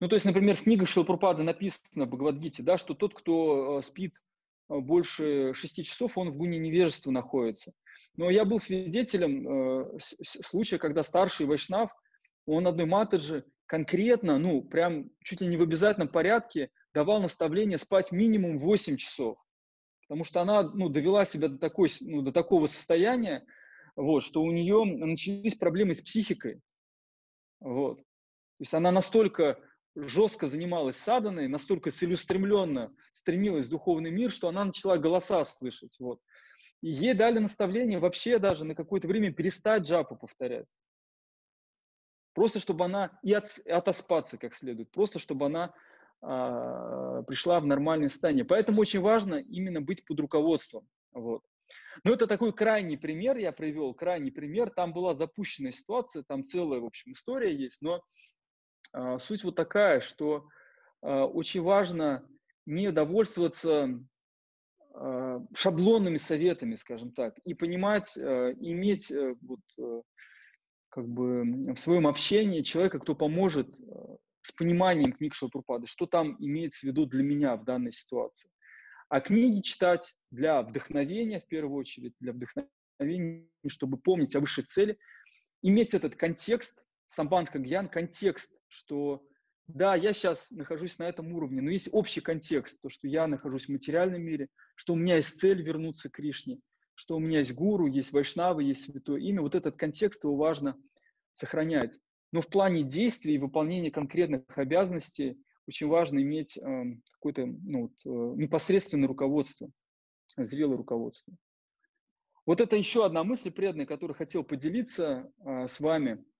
Ну, то есть, например, в книгах Шилпрупада написано в Бхагавадгите, да, что тот, кто э, спит э, больше шести часов, он в гуне невежества находится. Но я был свидетелем э, случая, когда старший вайшнав, он одной матаджи конкретно, ну, прям чуть ли не в обязательном порядке давал наставление спать минимум 8 часов. Потому что она, ну, довела себя до, такой, ну, до такого состояния, вот, что у нее начались проблемы с психикой. Вот. То есть она настолько жестко занималась саданой, настолько целеустремленно стремилась в духовный мир, что она начала голоса слышать. Вот. И ей дали наставление вообще даже на какое-то время перестать джапу повторять. Просто чтобы она и от, отоспаться как следует, просто чтобы она а, пришла в нормальное состояние. Поэтому очень важно именно быть под руководством. Вот. Ну, это такой крайний пример я привел, крайний пример. Там была запущенная ситуация, там целая, в общем, история есть, но суть вот такая, что а, очень важно не довольствоваться а, шаблонными советами, скажем так, и понимать, а, иметь э, вот, э, как бы в своем общении человека, кто поможет а, с пониманием книг Шилпрупады, что там имеется в виду для меня в данной ситуации. А книги читать для вдохновения, в первую очередь, для вдохновения, чтобы помнить о высшей цели, иметь этот контекст, самбандха гьян, контекст что да, я сейчас нахожусь на этом уровне, но есть общий контекст, то, что я нахожусь в материальном мире, что у меня есть цель вернуться к Кришне, что у меня есть гуру, есть вайшнавы, есть святое имя. Вот этот контекст его важно сохранять. Но в плане действий и выполнения конкретных обязанностей очень важно иметь э, какое-то ну, вот, э, непосредственное руководство, зрелое руководство. Вот это еще одна мысль преданная, которую хотел поделиться э, с вами –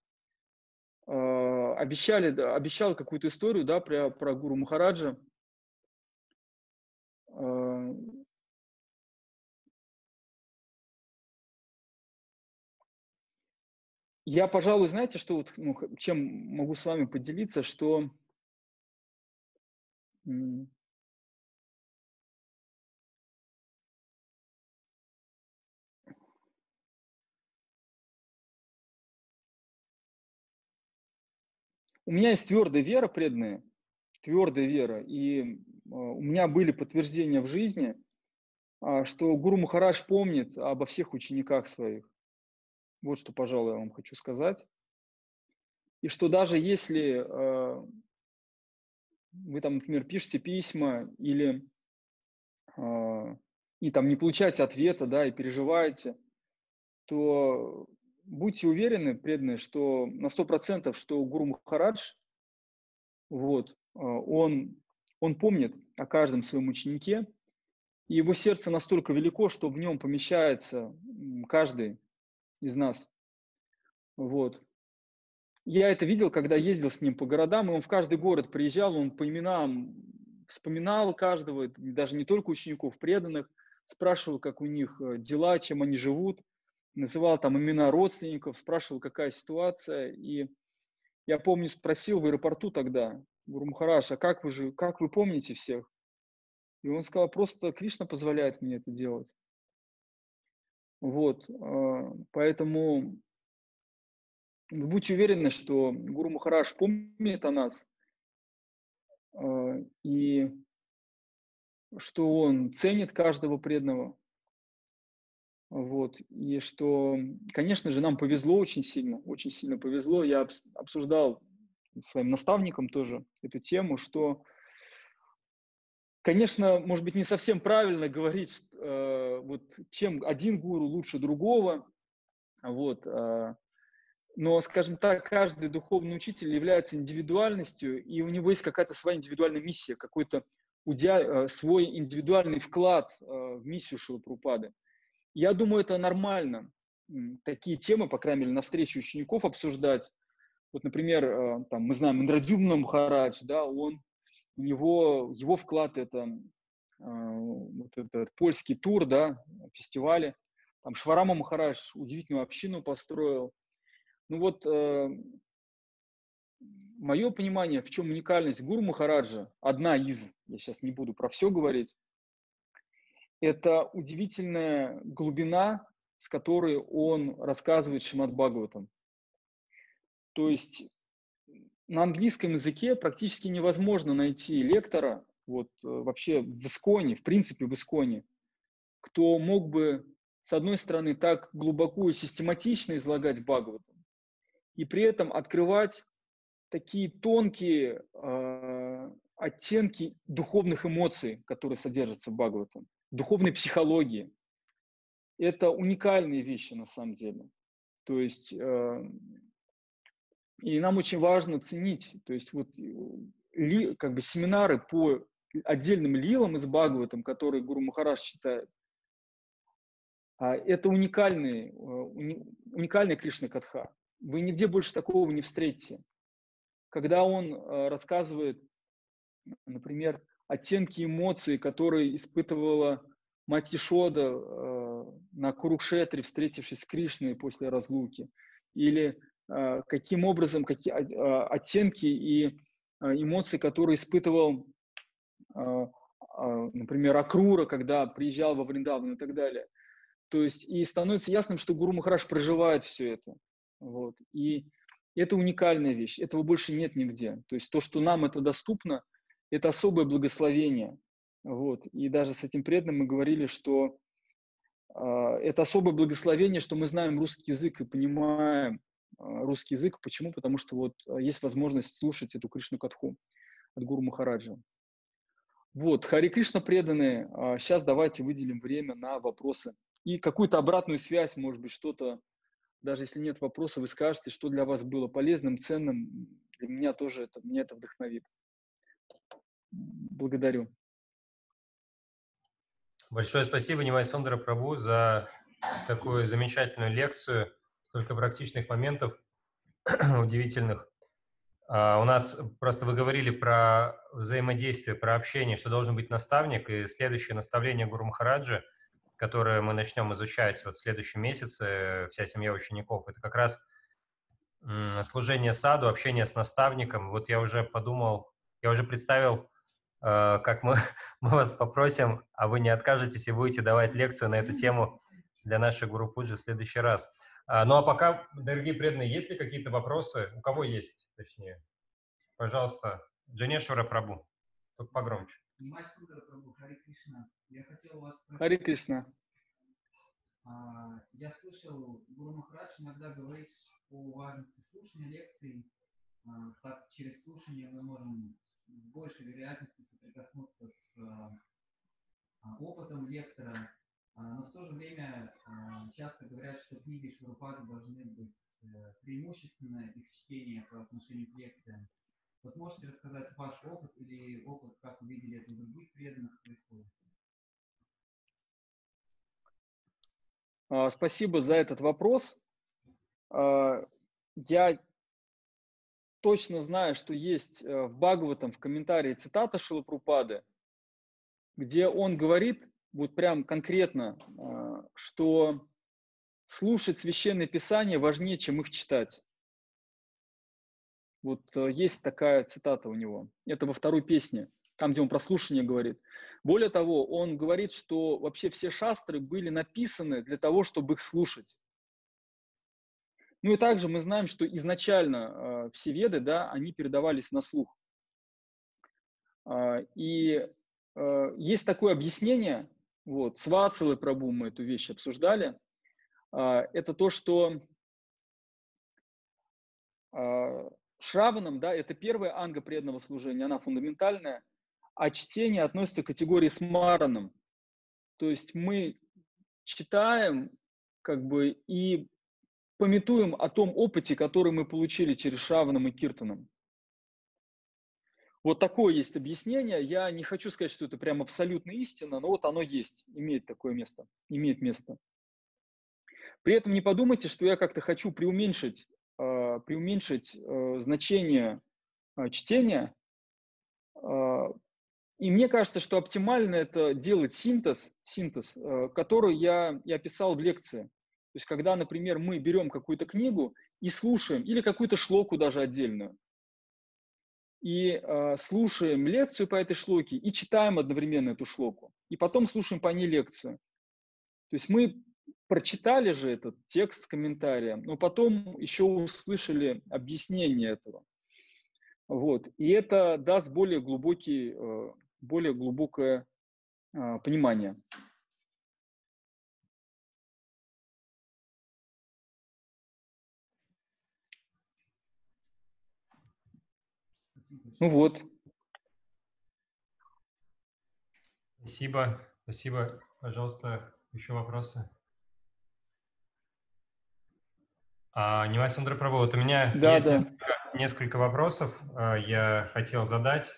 а, обещали, обещал какую-то историю, да, про, про Гуру Махараджа. А, я, пожалуй, знаете, что вот, ну, чем могу с вами поделиться, что У меня есть твердая вера, преданная, твердая вера, и а, у меня были подтверждения в жизни, а, что Гуру Махарадж помнит обо всех учениках своих. Вот что, пожалуй, я вам хочу сказать. И что даже если а, вы там, например, пишете письма или и там не получаете ответа, да, и переживаете, то будьте уверены, преданные, что на 100%, что Гуру Махарадж, вот, а, он, он помнит о каждом своем ученике, и его сердце настолько велико, что в нем помещается каждый из нас. Вот. Я это видел, когда ездил с ним по городам, и он в каждый город приезжал, он по именам вспоминал каждого, даже не только учеников, преданных, спрашивал, как у них э, дела, чем они живут – называл там имена родственников, спрашивал, какая ситуация. И я помню, спросил в аэропорту тогда, Гуру Махараш, а как вы же, как вы помните всех? И он сказал, просто Кришна позволяет мне это делать. Вот, а, поэтому будьте уверены, что Гуру Махараш помнит о нас, а, и что он ценит каждого преданного, вот. И что, конечно же, нам повезло очень сильно, очень сильно повезло. Я обсуждал своим наставником тоже эту тему, что, конечно, может быть, не совсем правильно говорить, э, вот, чем один гуру лучше другого, вот, э, но, скажем так, каждый духовный учитель является индивидуальностью, и у него есть какая-то своя индивидуальная миссия, какой-то э, свой индивидуальный вклад э, в миссию Шилапрупады. Я думаю, это нормально. Такие темы, по крайней мере, на встрече учеников обсуждать. Вот, например, э, там, мы знаем Индрадюмна Махарадж, да, он, у него, его вклад это вот этот польский тур, да, фестивали. Там Шварама Махарадж удивительную общину построил. Ну вот, мое понимание, в чем уникальность Гуру Махараджа, одна из, я сейчас не буду про все говорить, это удивительная глубина, с которой он рассказывает Шимат Бхагаватам. То есть на английском языке практически невозможно найти лектора, вот э, вообще в Исконе, в принципе в Исконе, кто мог бы, с одной стороны, так глубоко и систематично излагать Бхагаватам, и при этом открывать такие тонкие э, оттенки духовных эмоций, которые содержатся в Бхагаватам, духовной психологии. Это уникальные вещи на самом деле. То есть, э, и нам очень важно ценить, то есть вот ли, как бы семинары по отдельным лилам из Бхагаватам, которые Гуру Махараш читает, а, это уникальный, э, уникальный Кришна Катха. Вы нигде больше такого не встретите когда он э, рассказывает, например, оттенки эмоций, которые испытывала мать Ишода э, на Курукшетре, встретившись с Кришной после разлуки, или э, каким образом, какие оттенки и эмоции, которые испытывал, например, Акрура, когда приезжал во Вриндаван и так далее. То есть и становится ясным, что Гуру Махараш проживает все это. Вот. И это уникальная вещь, этого больше нет нигде. То есть то, что нам это доступно, это особое благословение. Вот. И даже с этим преданным мы говорили, что э, это особое благословение, что мы знаем русский язык и понимаем э, русский язык. Почему? Потому что вот а, есть возможность слушать эту Кришну Катху от Гуру Махараджа. Вот, Хари Кришна преданные, сейчас давайте выделим время на вопросы. И какую-то обратную связь, может быть, что-то даже если нет вопроса, вы скажете, что для вас было полезным, ценным. Для меня тоже это, меня это вдохновит. Благодарю. Большое спасибо, Нимай Сундара Прабу, за такую замечательную лекцию, столько практичных моментов удивительных. Uh, у нас просто вы говорили про взаимодействие, про общение, что должен быть наставник, и следующее наставление Гуру Махараджа – которое мы начнем изучать вот в следующем месяце, вся семья учеников, это как раз служение саду, общение с наставником. Вот я уже подумал, я уже представил, как мы, мы вас попросим, а вы не откажетесь и будете давать лекцию на эту тему для нашей Гуру Пуджи в следующий раз. А, ну а пока, дорогие преданные, есть ли какие-то вопросы? У кого есть, точнее? Пожалуйста, Джанешвара Прабу. Только погромче. Кришна. Я. Хари Кришна. А, я слышал, Гуру Махарадж иногда говорит о важности слушания лекций. А, так, через слушание мы можем с большей вероятностью соприкоснуться с а, опытом лектора. Но в то же время часто говорят, что книги Шурупады должны быть э, преимущественно их чтение по отношению к лекциям. Вот можете рассказать ваш опыт или опыт, как вы видели это у других преданных происходит? А, спасибо за этот вопрос. А, я точно знаю, что есть э, в Бхагаватам в комментарии цитата Шилапрупады, где он говорит вот прям конкретно, а, что слушать священное писание важнее, чем их читать. Вот э, есть такая цитата у него. Это во второй песне, там, где он про слушание говорит. Более того, он говорит, что вообще все шастры были написаны для того, чтобы их слушать. Ну и также мы знаем, что изначально э, все веды, да, они передавались на слух. Э, и э, есть такое объяснение, вот, с Вацелой Прабу мы эту вещь обсуждали, э, это то, что э, Шраванам, да, это первая анга преданного служения, она фундаментальная, а чтение относится к категории с мараном. То есть мы читаем как бы и пометуем о том опыте, который мы получили через Шраваном и Киртаном. Вот такое есть объяснение. Я не хочу сказать, что это прям абсолютно истина, но вот оно есть, имеет такое место, имеет место. При этом не подумайте, что я как-то хочу преуменьшить э, преуменьшить э, значение э, чтения. Э, и мне кажется, что оптимально это делать синтез, синтез, э, который я и описал в лекции. То есть, когда, например, мы берем какую-то книгу и слушаем, или какую-то шлоку даже отдельную, и э, слушаем лекцию по этой шлоке и читаем одновременно эту шлоку, и потом слушаем по ней лекцию. То есть мы прочитали же этот текст с комментарием, но потом еще услышали объяснение этого. Вот. И это даст более, глубокий, э, более глубокое э, понимание. Ну вот. Спасибо. Спасибо. Пожалуйста, еще вопросы? А, Невась Андропрово, вот у меня да, есть да. Несколько, несколько вопросов, а, я хотел задать,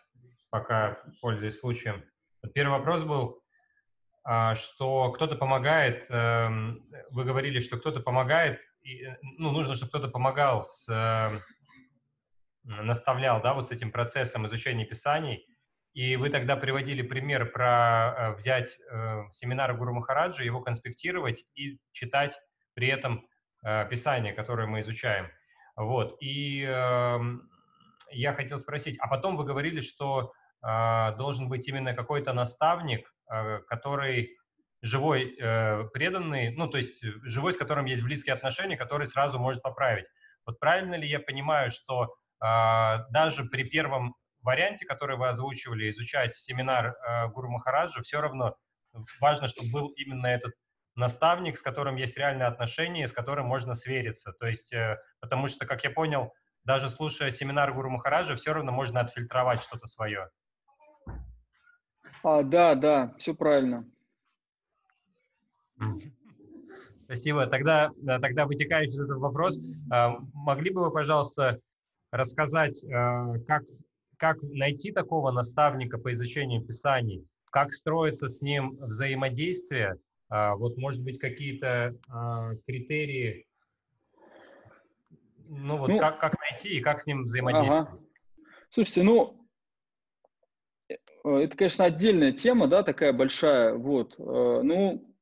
пока пользуясь случаем. Первый вопрос был, а, что кто-то помогает, эм, вы говорили, что кто-то помогает, ну, нужно, чтобы кто-то помогал, с, эм, наставлял, да, вот с этим процессом изучения писаний. И вы тогда приводили пример про э, взять э, семинар Гуру Махараджа, его конспектировать и читать при этом Э, Писания, которое мы изучаем. Вот. И э, я хотел спросить, а потом вы говорили, что э, должен быть именно какой-то наставник, э, который живой, э, преданный, ну, то есть живой, с которым есть близкие отношения, который сразу может поправить. Вот правильно ли я понимаю, что даже при первом варианте, который вы озвучивали, изучать семинар э, Гуру Махараджа, все равно важно, чтобы был именно этот наставник, с которым есть реальные отношения, с которым можно свериться. То есть, э, потому что, как я понял, даже слушая семинар Гуру Махараджа, все равно можно отфильтровать что-то свое. А, да, да, все правильно. Спасибо. Тогда, тогда вытекающий из этого вопрос, а, могли бы вы, пожалуйста, рассказать, а, как, как найти такого наставника по изучению Писаний, как строится с ним взаимодействие, а, вот, может быть, какие-то а, критерии, ну вот ну, как, как найти и как с ним взаимодействовать? Ага. Слушайте, ну, э, это, конечно, отдельная тема, да, такая большая, вот. Э, ну,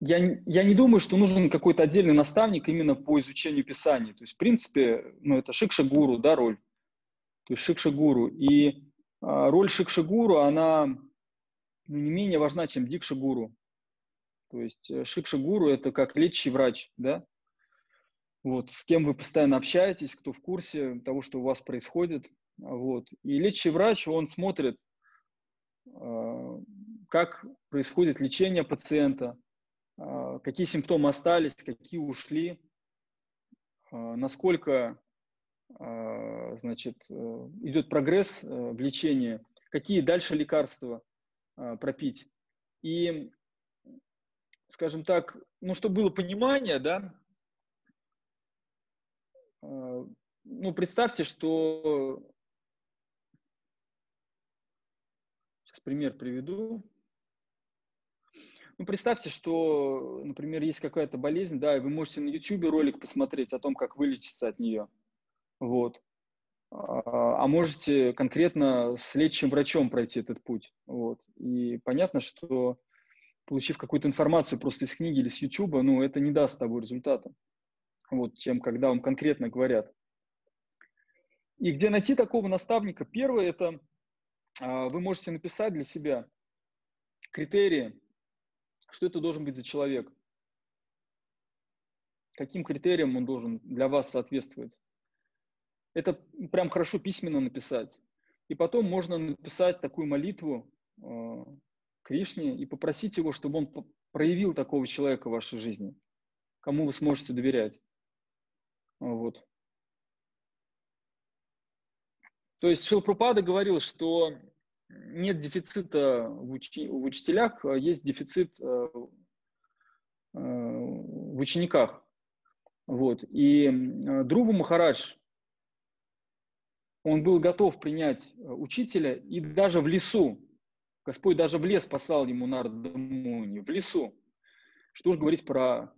я, я не думаю, что нужен какой-то отдельный наставник именно по изучению Писаний. То есть, в принципе, ну, это шикша-гуру, да, роль. То есть шикша-гуру. И а, роль шикша-гуру, она ну, не менее важна, чем дикша-гуру. То есть э, шикша-гуру – это как лечащий врач, да? Вот, с кем вы постоянно общаетесь, кто в курсе того, что у вас происходит. Вот. И лечащий врач, он смотрит, э, как происходит лечение пациента, какие симптомы остались, какие ушли, насколько значит, идет прогресс в лечении, какие дальше лекарства а, пропить. И, скажем так, ну, чтобы было понимание, да, а, ну, представьте, что... Сейчас пример приведу. Ну, представьте, что, например, есть какая-то болезнь, да, и вы можете на YouTube ролик посмотреть о том, как вылечиться от нее. Вот. А, а можете конкретно с лечащим врачом пройти этот путь. Вот. И понятно, что получив какую-то информацию просто из книги или с YouTube, ну, это не даст того результата, вот, чем когда вам конкретно говорят. И где найти такого наставника? Первое – это а, вы можете написать для себя критерии, что это должен быть за человек, каким критериям он должен для вас соответствовать. Это прям хорошо письменно написать. И потом можно написать такую молитву э, Кришне и попросить его, чтобы он проявил такого человека в вашей жизни, кому вы сможете доверять. Вот. То есть Шилпрупада говорил, что нет дефицита в, учи, в учителях, а есть дефицит э, э, в учениках. Вот. И э, Друву Махарадж, он был готов принять учителя, и даже в лесу, Господь даже в лес послал ему Нардамуни, в лесу. Что уж говорить про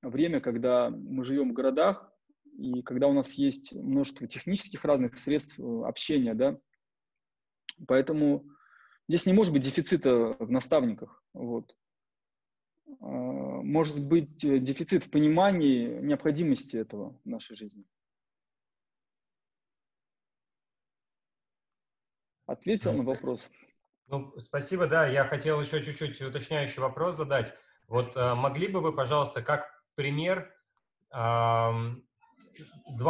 время, когда мы живем в городах, и когда у нас есть множество технических разных средств общения, да, поэтому здесь не может быть дефицита в наставниках, вот. А, может быть э, дефицит в понимании необходимости этого в нашей жизни. Ответил на вопрос? Ну, спасибо, да. Я хотел еще чуть-чуть уточняющий вопрос задать. Вот э, могли бы вы, пожалуйста, как пример два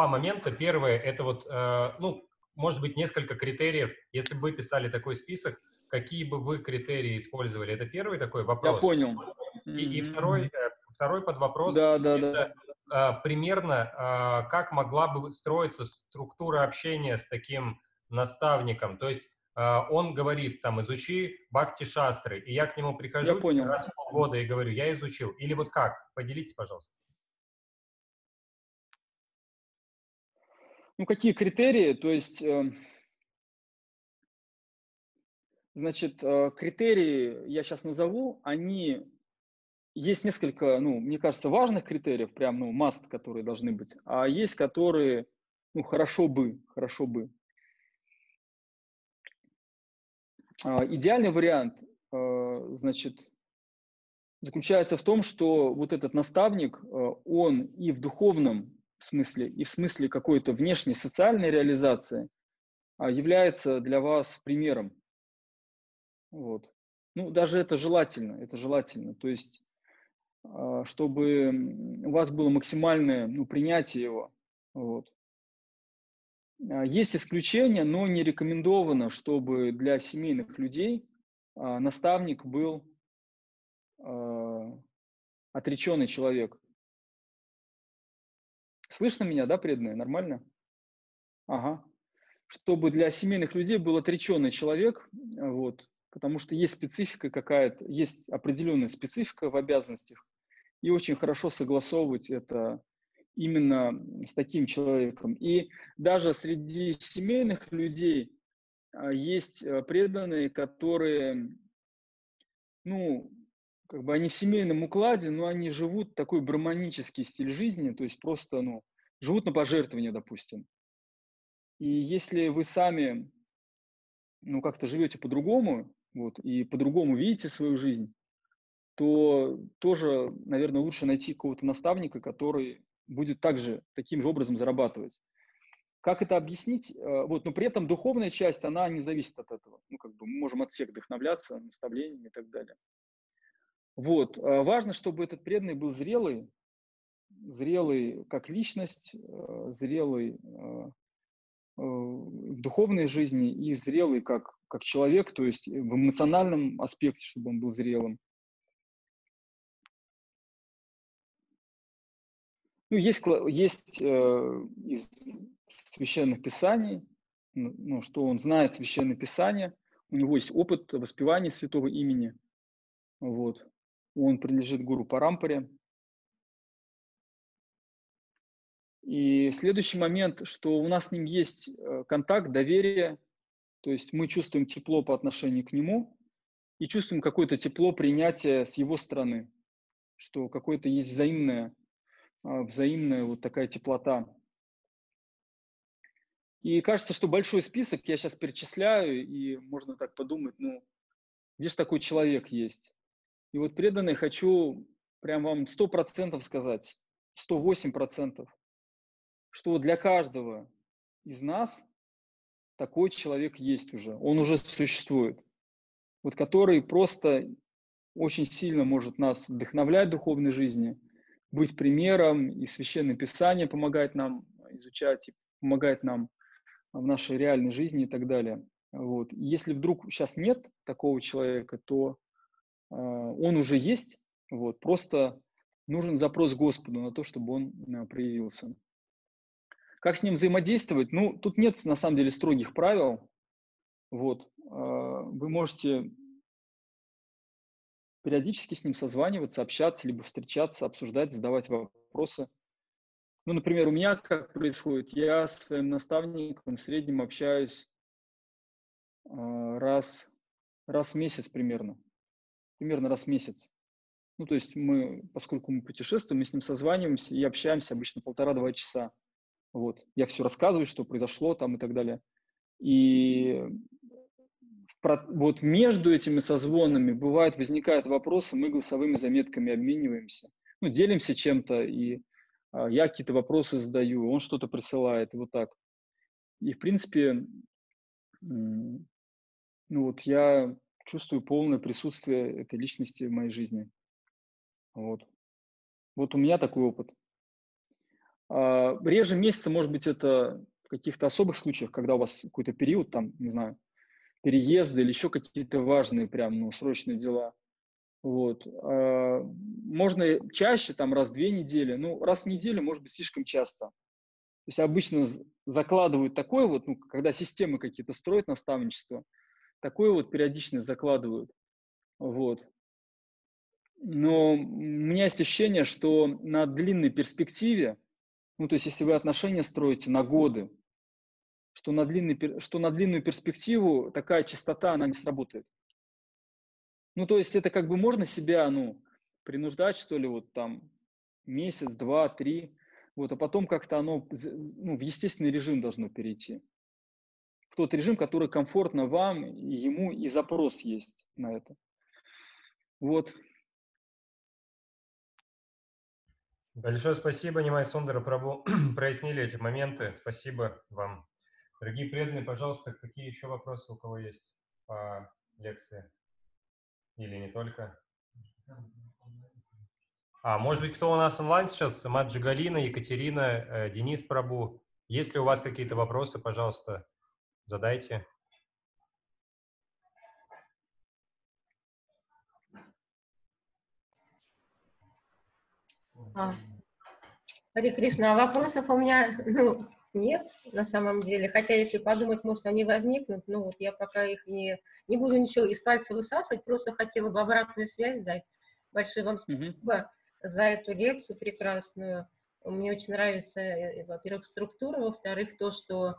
момента. Первое – это вот, э, ну, может быть, несколько критериев. Если бы вы писали такой список, какие бы вы критерии использовали? Это первый такой вопрос. Я понял. И, и второй, э, второй под вопрос. Да, да, да. Э, примерно, э, как могла бы строиться структура общения с таким наставником. То есть он говорит, там, изучи бхакти шастры, и я к нему прихожу я понял. раз в полгода и говорю, я изучил. Или вот как? Поделитесь, пожалуйста. Ну, какие критерии? То есть, э, значит, э, критерии я сейчас назову, они есть несколько, ну, мне кажется, важных критериев, прям, ну, маст, которые должны быть, а есть, которые, ну, хорошо бы, хорошо бы. А, идеальный вариант, э, значит, заключается в том, что вот этот наставник, он и в духовном смысле, и в смысле какой-то внешней социальной реализации а, является для вас примером. Вот. Ну, даже это желательно, это желательно. То есть, а, чтобы у вас было максимальное ну, принятие его. Вот. Есть исключения, но не рекомендовано, чтобы для семейных людей а, наставник был а, отреченный человек. Слышно меня, да, преданные? Нормально? Ага. Чтобы для семейных людей был отреченный человек, вот, потому что есть специфика какая-то, есть определенная специфика в обязанностях, и очень хорошо согласовывать это именно с таким человеком. И даже среди семейных людей а, есть э, преданные, которые, ну, как бы они в семейном укладе, но они живут такой браманический стиль жизни, то есть просто, ну, живут на пожертвования, допустим. И если вы сами, ну, как-то живете по-другому, вот, и по-другому видите свою жизнь, то тоже, наверное, лучше найти какого-то наставника, который будет также таким же образом зарабатывать. Как это объяснить? Э, вот, но при этом духовная часть, она не зависит от этого. Ну, как бы мы можем от всех вдохновляться, наставлениями и так далее. Вот. Э, важно, чтобы этот преданный был зрелый, зрелый как личность, э, зрелый в духовной жизни и зрелый как, как человек, то есть в эмоциональном аспекте, чтобы он был зрелым. Ну, есть, есть э, из священных писаний, ну, что он знает священное писание, у него есть опыт воспевания святого имени, вот. Он принадлежит гуру Парампаре. И следующий момент, что у нас с ним есть э, контакт, доверие, то есть мы чувствуем тепло по отношению к нему и чувствуем какое-то тепло принятия с его стороны, что какое-то есть взаимное а, взаимная вот такая теплота. И кажется, что большой список я сейчас перечисляю, и можно так подумать, ну, где же такой человек есть? И вот преданный хочу прям вам сто процентов сказать, сто восемь процентов, что для каждого из нас такой человек есть уже, он уже существует, вот который просто очень сильно может нас вдохновлять в духовной жизни – быть примером, и Священное Писание помогает нам изучать, и помогает нам в нашей реальной жизни и так далее. Вот. Если вдруг сейчас нет такого человека, то он уже есть, вот. просто нужен запрос Господу на то, чтобы он э, проявился. Как с ним взаимодействовать? Ну, тут нет на самом деле строгих правил. Вот. Э, вы можете периодически с ним созваниваться, общаться, либо встречаться, обсуждать, задавать вопросы. Ну, например, у меня как происходит? Я с своим наставником в среднем общаюсь раз, раз в месяц примерно. Примерно раз в месяц. Ну, то есть мы, поскольку мы путешествуем, мы с ним созваниваемся и общаемся обычно полтора-два часа. Вот. Я все рассказываю, что произошло там и так далее. И вот между этими созвонами бывает возникают вопросы, мы голосовыми заметками обмениваемся, ну, делимся чем-то, и а, я какие-то вопросы задаю, он что-то присылает, вот так. И, в принципе, ну вот я чувствую полное присутствие этой личности в моей жизни. Вот. Вот у меня такой опыт. А, реже месяца, может быть, это в каких-то особых случаях, когда у вас какой-то период, там, не знаю, переезды или еще какие-то важные прям, ну, срочные дела. Вот. А, можно чаще, там, раз в две недели. Ну, раз в неделю, может быть, слишком часто. То есть обычно закладывают такое вот, ну, когда системы какие-то строят наставничество, такое вот периодичность закладывают. Вот. Но у меня есть ощущение, что на длинной перспективе, ну, то есть если вы отношения строите на годы, что на, длинный, что на длинную перспективу такая частота, она не сработает. Ну, то есть это как бы можно себя, ну, принуждать, что ли, вот там месяц, два, три, вот, а потом как-то оно ну, в естественный режим должно перейти. Тот режим, который комфортно вам, ему, и запрос есть на это. Вот. Большое спасибо, Нимай Сундара Прабу. Прояснили эти моменты. Спасибо вам. Дорогие преданные, пожалуйста, какие еще вопросы у кого есть по лекции? Или не только? А, может быть, кто у нас онлайн сейчас? Маджи Галина, Екатерина, э, Денис Прабу. Есть ли у вас какие-то вопросы, пожалуйста, задайте. А, Хари Кришна, а вопросов у меня ну, нет на самом деле. Хотя, если подумать, может, они возникнут. Ну, вот я пока их не, не буду ничего из пальца высасывать, просто хотела бы обратную связь дать. Большое вам спасибо mm-hmm. за эту лекцию прекрасную. Мне очень нравится, э, во-первых, структура, во-вторых, то, что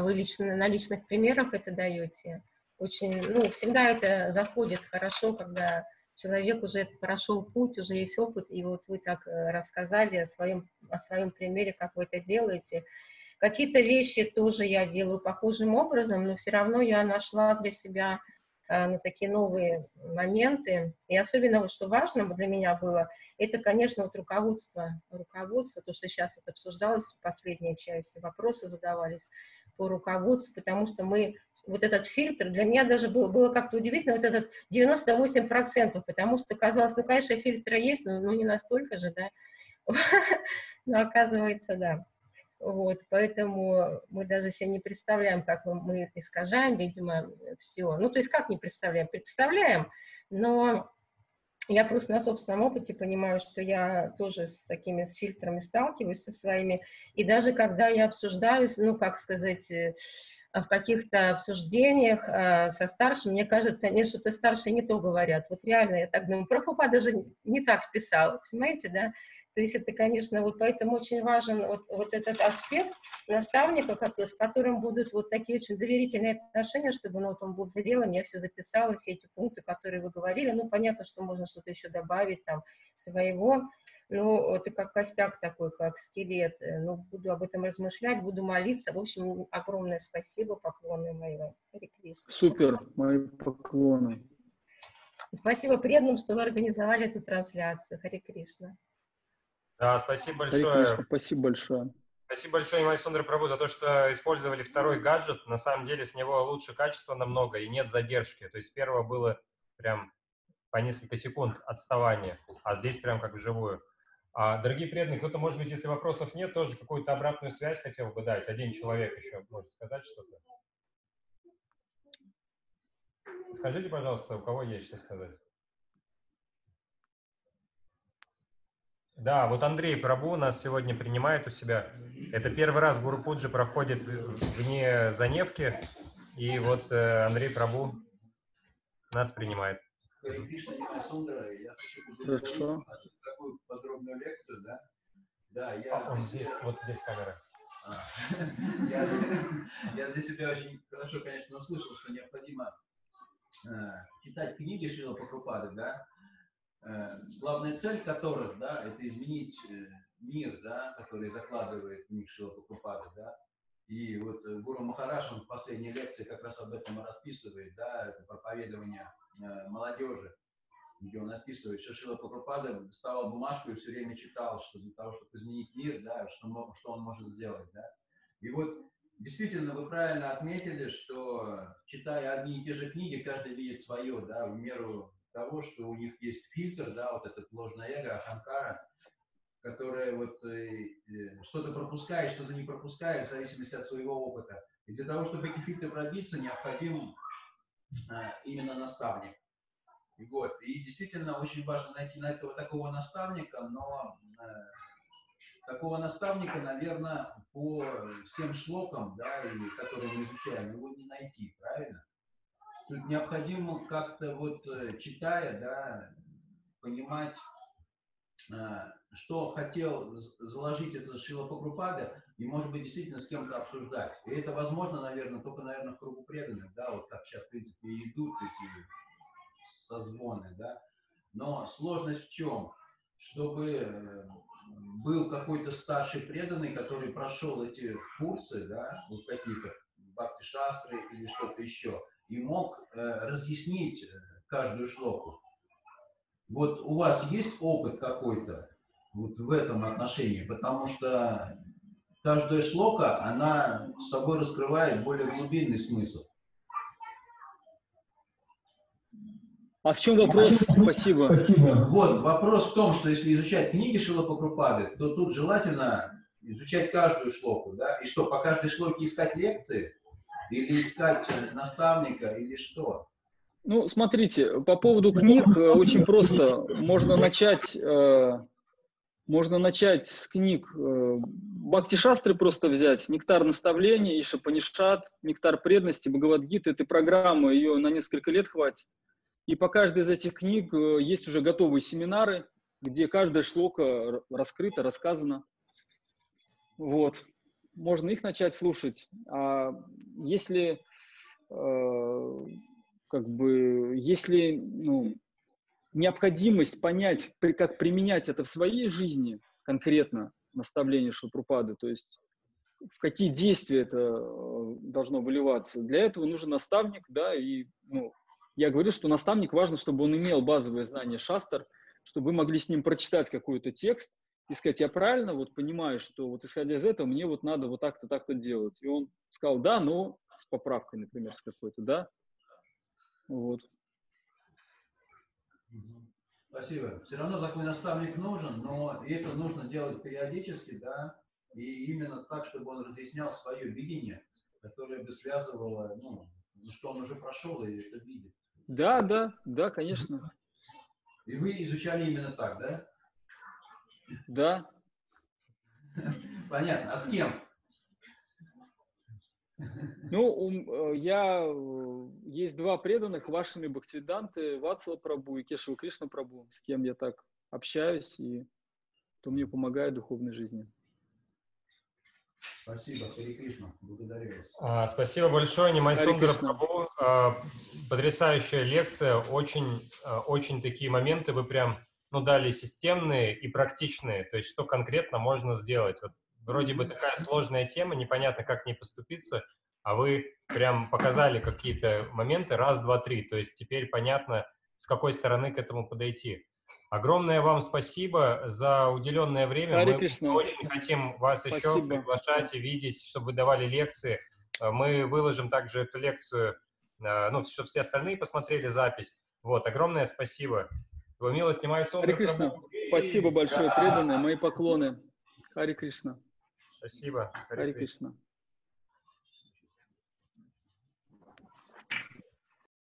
вы лично на личных примерах это даете. Очень, ну, всегда это заходит хорошо, когда человек уже прошел путь, уже есть опыт, и вот вы так э, рассказали о своем, о своем примере, как вы это делаете. Какие-то вещи тоже я делаю похожим образом, но все равно я нашла для себя э, ну, такие новые моменты. И особенно, вот, что важно для меня было, это, конечно, вот руководство, руководство, то, что сейчас вот обсуждалось в последней части, вопросы задавались по руководству, потому что мы вот этот фильтр, для меня даже было, было как-то удивительно, вот этот 98%, потому что казалось, ну, конечно, фильтры есть, но ну, не настолько же, да, но оказывается, да. Вот, поэтому мы даже себе не представляем, как мы искажаем, видимо, все. Ну, то есть как не представляем? Представляем, но я просто на собственном опыте понимаю, что я тоже с такими с фильтрами сталкиваюсь, со своими. И даже когда я обсуждаю, ну, как сказать, э, в каких-то обсуждениях э, со старшим, мне кажется, они что-то старшие не то говорят. Вот реально, я так думаю, Прабхупа даже не так писал, понимаете, да? То есть это, конечно, вот поэтому очень важен вот, вот этот аспект наставника, с которым будут вот такие очень доверительные отношения, чтобы ну, вот он был зрелым, я все записала, все эти пункты, которые вы говорили. Ну, понятно, что можно что-то еще добавить там своего, ну, это как костяк такой, как скелет. Ну, буду об этом размышлять, буду молиться. В общем, огромное спасибо, поклоны мои вам. Супер, мои поклоны. Спасибо преданным, что вы организовали эту трансляцию. Хари Кришна. Да, спасибо большое. Кришна, спасибо большое. Спасибо большое, Сундра Прабу, за то, что использовали второй гаджет. На самом деле с него лучше качество намного и нет задержки. То есть с первого было прям по несколько секунд отставания, а здесь прям как вживую. А, дорогие преданные, кто-то, может быть, если вопросов нет, тоже какую-то обратную связь хотел бы дать. Один человек еще может сказать что-то. Скажите, пожалуйста, у кого есть что сказать? Да, вот Андрей Прабу нас сегодня принимает у себя. Это первый раз Гуру Пуджи проходит вне Заневки, и вот э, Андрей Прабу нас принимает. Хорошо. Такую подробную лекцию, да? Да, я... А, он здесь, вот здесь камера. А, я, я для себя очень хорошо, конечно, услышал, что необходимо э, читать книги Шила Прабхупады, да, главная цель которых, да, это изменить э, мир, да, который закладывает в них Шилапакупада, да, и вот э, Гуру Махараш, он в последней лекции как раз об этом расписывает, да, это проповедование э, молодежи, где он описывает, что Шила Прабхупада доставал бумажку и все время читал, что для того, чтобы изменить мир, да, что, что он может сделать, да. И вот действительно вы правильно отметили, что читая одни и те же книги, каждый видит свое, да, в меру того, что у них есть фильтр, да, вот этот ложное эго, аханкара, которое вот э, э, что-то пропускает, что-то не пропускает в зависимости от своего опыта. И для того, чтобы эти фильтры пробиться, необходим э, именно наставник. И, вот, и действительно очень важно найти на этого такого наставника, но э, такого наставника, наверное, по всем шлокам, да, и, которые мы изучаем, его не найти, правильно? Тут необходимо как-то вот э, читая, да, понимать, э, что хотел заложить этот Шила Пагрупада, и, может быть, действительно с кем-то обсуждать. И это возможно, наверное, только, наверное, в кругу преданных, да, вот как сейчас, в принципе, идут эти созвоны, да. Но сложность в чем? Чтобы э, был какой-то старший преданный, который прошел эти курсы, да, вот какие-то бхакти-шастры или что-то еще, и мог э, разъяснить э, каждую шлоку. Вот у вас есть опыт какой-то вот в этом отношении, потому что каждая шлока, она с собой раскрывает более глубинный смысл. А в чем вопрос? Спасибо. Вот, вопрос в том, что если изучать книги Шилапа Крупады, то тут желательно изучать каждую шлоку, да, и что, по каждой шлоке искать лекции, или искать наставника, или что? Ну, смотрите, по поводу книг э, очень просто. Можно начать, э, можно начать с книг э, Бхакти Шастры просто взять, Нектар наставления, Иша Панишат, Нектар преданности, Бхагавадгита, этой программы, ее на несколько лет хватит. И по каждой из этих книг э, есть уже готовые семинары, где каждая шлока раскрыта, рассказана. Вот. Можно их начать слушать. А если э, как бы, если ну, необходимость понять, как применять это в своей жизни, конкретно наставление Шилпрупады, то есть в какие действия это э, должно выливаться, для этого нужен наставник, да, и ну, я говорю, что наставник важно, чтобы он имел базовые знания шастер, чтобы вы могли с ним прочитать какой-то текст и сказать, я правильно вот понимаю, что вот исходя из этого мне вот надо вот так-то, так-то делать. И он сказал, да, но с поправкой, например, с какой-то, да. Вот. Спасибо. Все равно такой наставник нужен, но это нужно делать периодически, да, и именно так, чтобы он разъяснял свое видение, которое бы связывало, ну, что он уже прошел и это видит. Да, да, да, конечно. И вы изучали именно так, да? Да. Понятно. А с кем? Ну, э, я... Э, есть два преданных, вашими бхактивиданты, Вацла Прабу и Кешева Кришна Прабу, с кем я так общаюсь и кто мне помогает в духовной жизни. Спасибо, Хари Кришна, благодарю вас. А, спасибо большое, Нимай Сундара Прабhu. А, потрясающая лекция, очень, а, очень такие моменты вы прям ну, дали системные и практичные, то есть что конкретно можно сделать. Вот, вроде бы такая сложная тема, непонятно, как не поступиться, а вы прям показали какие-то моменты раз, два, три, то есть теперь понятно, с какой стороны к этому подойти. Огромное вам спасибо за уделенное время. Хари Мы Кришна. очень хотим вас Спасибо. еще приглашать и видеть, чтобы вы давали лекции. Э, Мы выложим также эту лекцию, э, ну, чтобы все остальные посмотрели запись. Вот, огромное спасибо. Милость, снимай сон. Хари Кришна. Спасибо большое, преданные, мои поклоны. Хари Кришна. Спасибо. Хари Кришна.